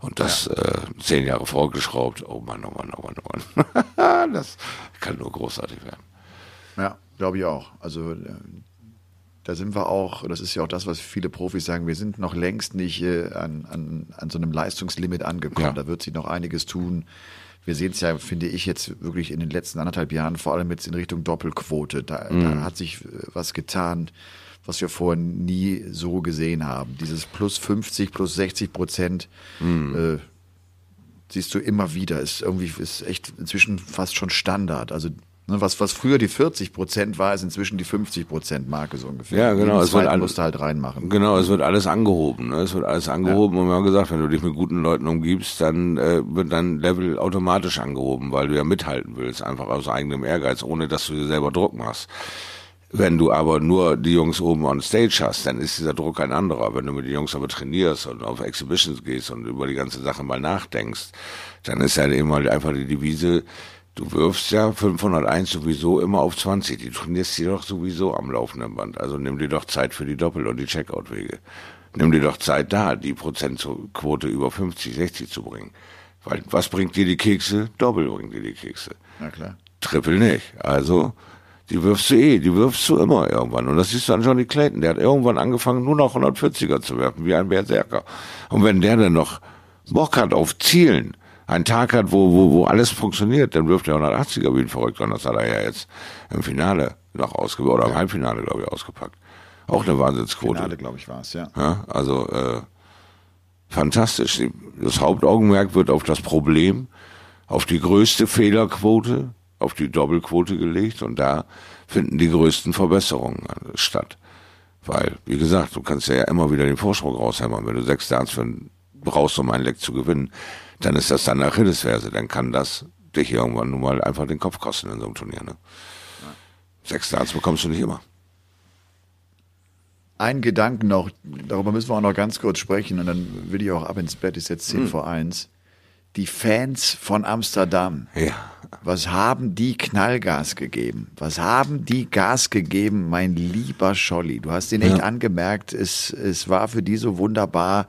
Und das ja. äh, zehn Jahre vorgeschraubt, oh Mann, oh Mann, oh Mann, oh Mann. (laughs) das kann nur großartig werden. Ja, glaube ich auch. Also äh, da sind wir auch, das ist ja auch das, was viele Profis sagen, wir sind noch längst nicht äh, an, an, an so einem Leistungslimit angekommen. Ja. Da wird sich noch einiges tun. Wir sehen es ja, finde ich, jetzt wirklich in den letzten anderthalb Jahren, vor allem jetzt in Richtung Doppelquote. Da, mhm. da hat sich äh, was getan, was wir vorher nie so gesehen haben. Dieses plus 50, plus 60 Prozent mhm. äh, siehst du immer wieder. Ist irgendwie ist echt inzwischen fast schon Standard. Also was, was früher die 40 Prozent war, ist inzwischen die 50 Prozent Marke so ungefähr. Ja, genau. Es wird alles, musst du halt reinmachen. Genau, es wird alles angehoben. Ne? Es wird alles angehoben ja. und wir haben gesagt, wenn du dich mit guten Leuten umgibst, dann äh, wird dein Level automatisch angehoben, weil du ja mithalten willst, einfach aus eigenem Ehrgeiz, ohne dass du dir selber Druck machst. Wenn du aber nur die Jungs oben on stage hast, dann ist dieser Druck ein anderer. Wenn du mit den Jungs aber trainierst und auf Exhibitions gehst und über die ganze Sache mal nachdenkst, dann ist ja eben halt einfach die Devise, Du wirfst ja 501 sowieso immer auf 20. Die trainierst sie doch sowieso am laufenden Band. Also nimm dir doch Zeit für die Doppel- und die Checkout-Wege. Nimm dir doch Zeit da, die Prozentquote über 50, 60 zu bringen. Weil was bringt dir die Kekse? Doppel bringt dir die Kekse. Na klar. Triple nicht. Also, die wirfst du eh, die wirfst du immer irgendwann. Und das siehst du an Johnny Clayton. Der hat irgendwann angefangen, nur noch 140er zu werfen, wie ein Berserker. Und wenn der dann noch Bock hat auf Zielen, einen Tag hat, wo, wo, wo alles funktioniert, dann wirft er 180er wie ein Verrückter. Und das hat er ja jetzt im Finale noch ausgepackt, oder im Halbfinale, glaube ich, ausgepackt. Auch eine Wahnsinnsquote. Finale, glaube ich, war es, ja. ja. Also, äh, fantastisch. Das Hauptaugenmerk wird auf das Problem, auf die größte Fehlerquote, auf die Doppelquote gelegt und da finden die größten Verbesserungen statt. Weil, wie gesagt, du kannst ja immer wieder den Vorsprung raushämmern, wenn du sechs Darts für brauchst, um ein Leck zu gewinnen dann ist das dann Achillesferse. Dann kann das dich irgendwann nun mal einfach den Kopf kosten in so einem Turnier. Ne? Sechs Starts bekommst du nicht immer. Ein Gedanken noch, darüber müssen wir auch noch ganz kurz sprechen und dann will ich auch ab ins Bett, ist jetzt 10 hm. vor 1. Die Fans von Amsterdam. Ja. Was haben die Knallgas gegeben? Was haben die Gas gegeben, mein lieber Scholli? Du hast ihn echt ja. angemerkt, es, es war für die so wunderbar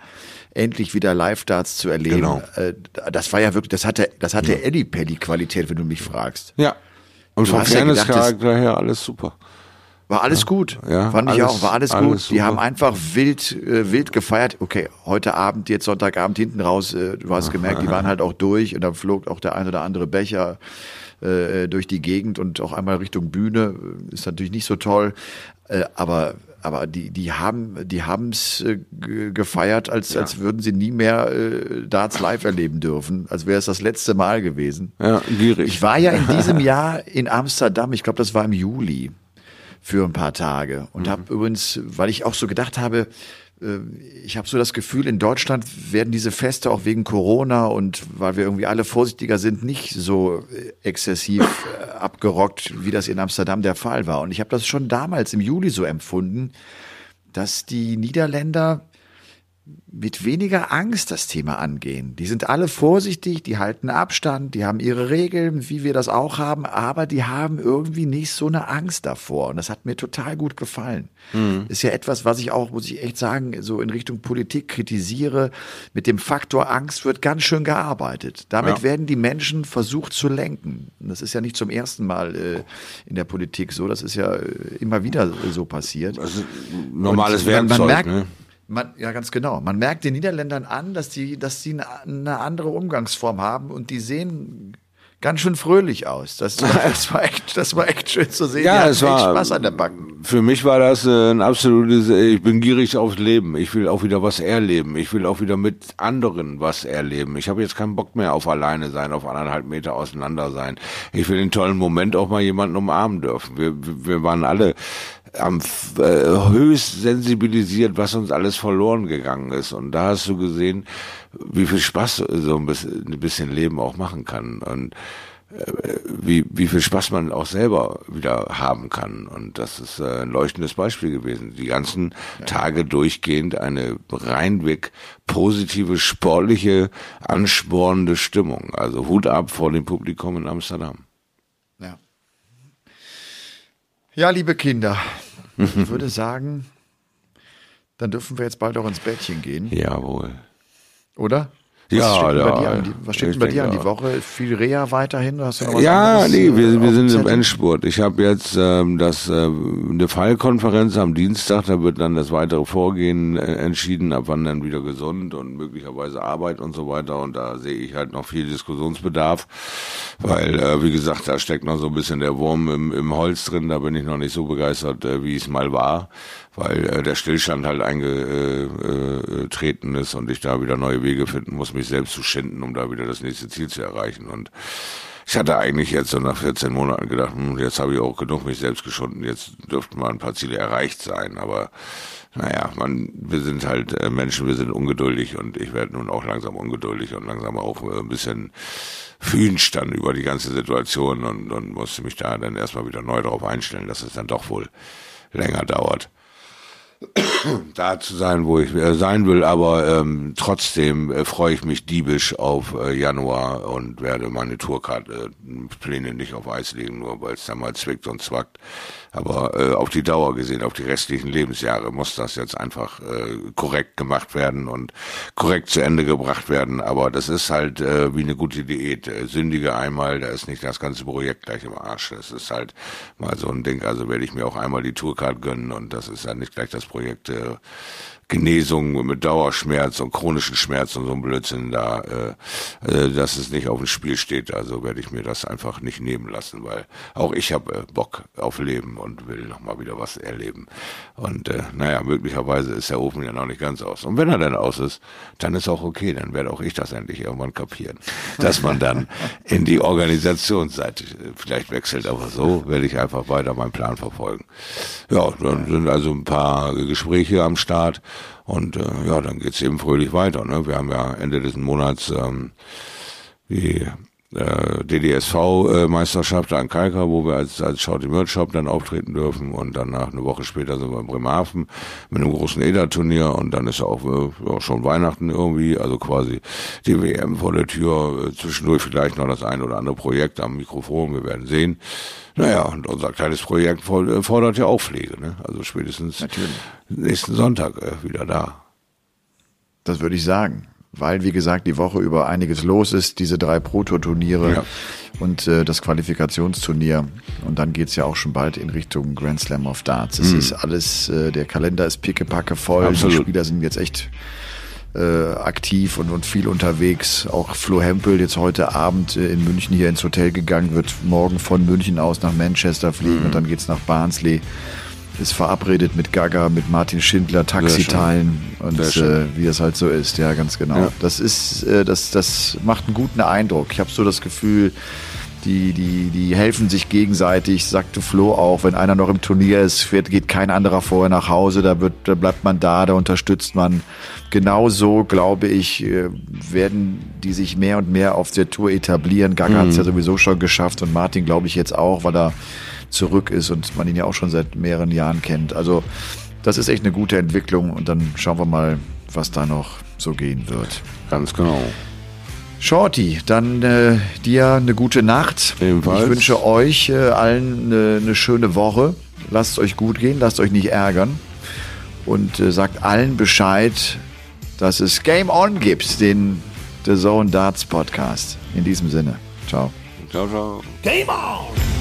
endlich wieder Live-Darts zu erleben. Genau. Äh, das war ja wirklich, das hatte, das hatte ja. Eddie Pelli Qualität, wenn du mich fragst. Ja. Und vom Fairness-Charakter her alles super. War alles gut. Ja, Fand alles, ich auch. War alles, alles gut. Super. Die haben einfach wild, äh, wild gefeiert. Okay, heute Abend, jetzt Sonntagabend hinten raus, äh, du hast gemerkt, die waren halt auch durch und dann flog auch der ein oder andere Becher äh, durch die Gegend und auch einmal Richtung Bühne. Ist natürlich nicht so toll. Äh, aber aber die, die haben, die haben's äh, gefeiert, als, ja. als würden sie nie mehr äh, Darts live erleben dürfen, als wäre es das letzte Mal gewesen. Ja, gierig. Ich war ja in diesem (laughs) Jahr in Amsterdam, ich glaube, das war im Juli für ein paar Tage und mhm. habe übrigens, weil ich auch so gedacht habe, äh, ich habe so das Gefühl, in Deutschland werden diese Feste auch wegen Corona und weil wir irgendwie alle vorsichtiger sind, nicht so äh, exzessiv (laughs) äh, abgerockt, wie das in Amsterdam der Fall war. Und ich habe das schon damals im Juli so empfunden, dass die Niederländer mit weniger Angst das Thema angehen. Die sind alle vorsichtig, die halten Abstand, die haben ihre Regeln, wie wir das auch haben, aber die haben irgendwie nicht so eine Angst davor. Und das hat mir total gut gefallen. Mhm. Ist ja etwas, was ich auch, muss ich echt sagen, so in Richtung Politik kritisiere. Mit dem Faktor Angst wird ganz schön gearbeitet. Damit ja. werden die Menschen versucht zu lenken. Und das ist ja nicht zum ersten Mal äh, in der Politik so. Das ist ja äh, immer wieder so passiert. Also normales Werkzeug. Man merkt, ne? Man, ja, ganz genau. Man merkt den Niederländern an, dass die, dass die eine andere Umgangsform haben und die sehen ganz schön fröhlich aus. Das, (laughs) das, war, echt, das war echt schön zu sehen. Ja, es war Spaß an der Backen. Für mich war das äh, ein absolutes, äh, ich bin gierig aufs Leben. Ich will auch wieder was erleben. Ich will auch wieder mit anderen was erleben. Ich habe jetzt keinen Bock mehr auf alleine sein, auf anderthalb Meter auseinander sein. Ich will den tollen Moment auch mal jemanden umarmen dürfen. Wir, wir waren alle am äh, höchst sensibilisiert, was uns alles verloren gegangen ist. Und da hast du gesehen, wie viel Spaß so ein bisschen, Leben auch machen kann und äh, wie, wie viel Spaß man auch selber wieder haben kann. Und das ist äh, ein leuchtendes Beispiel gewesen. Die ganzen Tage durchgehend eine reinweg positive, sportliche, anspornende Stimmung. Also Hut ab vor dem Publikum in Amsterdam. Ja, liebe Kinder, ich (laughs) würde sagen, dann dürfen wir jetzt bald auch ins Bettchen gehen. Jawohl. Oder? Was Ja, steht ja, bei dir an die, was steht bei dir an die Woche? Viel Reha weiterhin? Hast du noch was Ja, anderes, nee, äh, wir, auf wir sind im? Endspurt. Ich habe jetzt ähm, das äh, eine Fallkonferenz am Dienstag, da wird dann das weitere Vorgehen äh, entschieden, ab wann dann wieder gesund und möglicherweise Arbeit und so weiter. Und da sehe ich halt noch viel Diskussionsbedarf, weil äh, wie gesagt, da steckt noch so ein bisschen der Wurm im, im Holz drin. Da bin ich noch nicht so begeistert, äh, wie es mal war, weil äh, der Stillstand halt eingetreten ist und ich da wieder neue Wege finden muss, mich selbst zu schinden, um da wieder das nächste Ziel zu erreichen. Und ich hatte eigentlich jetzt so nach 14 Monaten gedacht, hm, jetzt habe ich auch genug mich selbst geschunden, jetzt dürften mal ein paar Ziele erreicht sein. Aber naja, man, wir sind halt äh, Menschen, wir sind ungeduldig und ich werde nun auch langsam ungeduldig und langsam auch äh, ein bisschen fühlenst dann über die ganze Situation und, und musste mich da dann erstmal wieder neu darauf einstellen, dass es dann doch wohl länger dauert (coughs) da zu sein, wo ich äh, sein will, aber ähm, trotzdem äh, freue ich mich diebisch auf äh, Januar und werde meine Tourkarte äh, Pläne nicht auf Eis legen, nur weil es da mal zwickt und zwackt. Aber äh, auf die Dauer gesehen, auf die restlichen Lebensjahre muss das jetzt einfach äh, korrekt gemacht werden und korrekt zu Ende gebracht werden. Aber das ist halt äh, wie eine gute Diät. Äh, sündige einmal, da ist nicht das ganze Projekt gleich im Arsch. Das ist halt mal so ein Ding. Also werde ich mir auch einmal die Tourcard gönnen und das ist dann nicht gleich das Projekt äh, Genesung mit Dauerschmerz und chronischen Schmerz und so ein Blödsinn da, äh, äh, dass es nicht auf dem Spiel steht. Also werde ich mir das einfach nicht nehmen lassen, weil auch ich habe äh, Bock auf Leben und will noch mal wieder was erleben. Und äh, naja, möglicherweise ist der Ofen ja noch nicht ganz aus. Und wenn er dann aus ist, dann ist auch okay, dann werde auch ich das endlich irgendwann kapieren, dass man dann in die Organisationsseite vielleicht wechselt. Aber so werde ich einfach weiter meinen Plan verfolgen. Ja, dann sind also ein paar Gespräche am Start. Und äh, ja, dann geht's eben fröhlich weiter. Ne? Wir haben ja Ende des Monats ähm, die äh, DDSV-Meisterschaft an Kalka, wo wir als, als Shouty Merch Shop dann auftreten dürfen und danach eine Woche später sind wir in Bremerhaven mit einem großen EDA-Turnier und dann ist auch äh, ja, schon Weihnachten irgendwie, also quasi die WM vor der Tür, äh, zwischendurch vielleicht noch das ein oder andere Projekt am Mikrofon, wir werden sehen. Naja, und unser kleines Projekt for- fordert ja auch Pflege, ne? also spätestens Natürlich. nächsten Sonntag äh, wieder da. Das würde ich sagen. Weil, wie gesagt, die Woche über einiges los ist, diese drei Pro-Tour-Turniere Ja. und äh, das Qualifikationsturnier. Und dann geht's ja auch schon bald in Richtung Grand Slam of Darts. Es ist alles, äh, der Kalender ist pickepacke voll. Absolut. Die Spieler sind jetzt echt äh, aktiv und, und viel unterwegs. Auch Flo Hempel jetzt heute Abend äh, in München hier ins Hotel gegangen, wird morgen von München aus nach Manchester fliegen und dann geht's nach Barnsley. Ist verabredet mit Gaga, mit Martin Schindler, Taxi teilen und äh, wie es halt so ist. Ja, ganz genau. Ja. Das ist, äh, das, das macht einen guten Eindruck. Ich habe so das Gefühl, die, die, die helfen sich gegenseitig, sagte Flo auch, wenn einer noch im Turnier ist, fährt, geht kein anderer vorher nach Hause, da, wird, da bleibt man da, da unterstützt man. Genauso, glaube ich, äh, werden die sich mehr und mehr auf der Tour etablieren. Gaga hat es ja sowieso schon geschafft und Martin, glaube ich, jetzt auch, weil er zurück ist und man ihn ja auch schon seit mehreren Jahren kennt. Also das ist echt eine gute Entwicklung und dann schauen wir mal, was da noch so gehen wird. Ganz genau. Shorty, dann äh, dir eine gute Nacht. Ebenfalls. Ich wünsche euch äh, allen eine, eine schöne Woche. Lasst es euch gut gehen, lasst euch nicht ärgern und äh, sagt allen Bescheid, dass es Game On gibt, den The Zone Darts Podcast. In diesem Sinne, ciao. Ciao, ciao. Game on!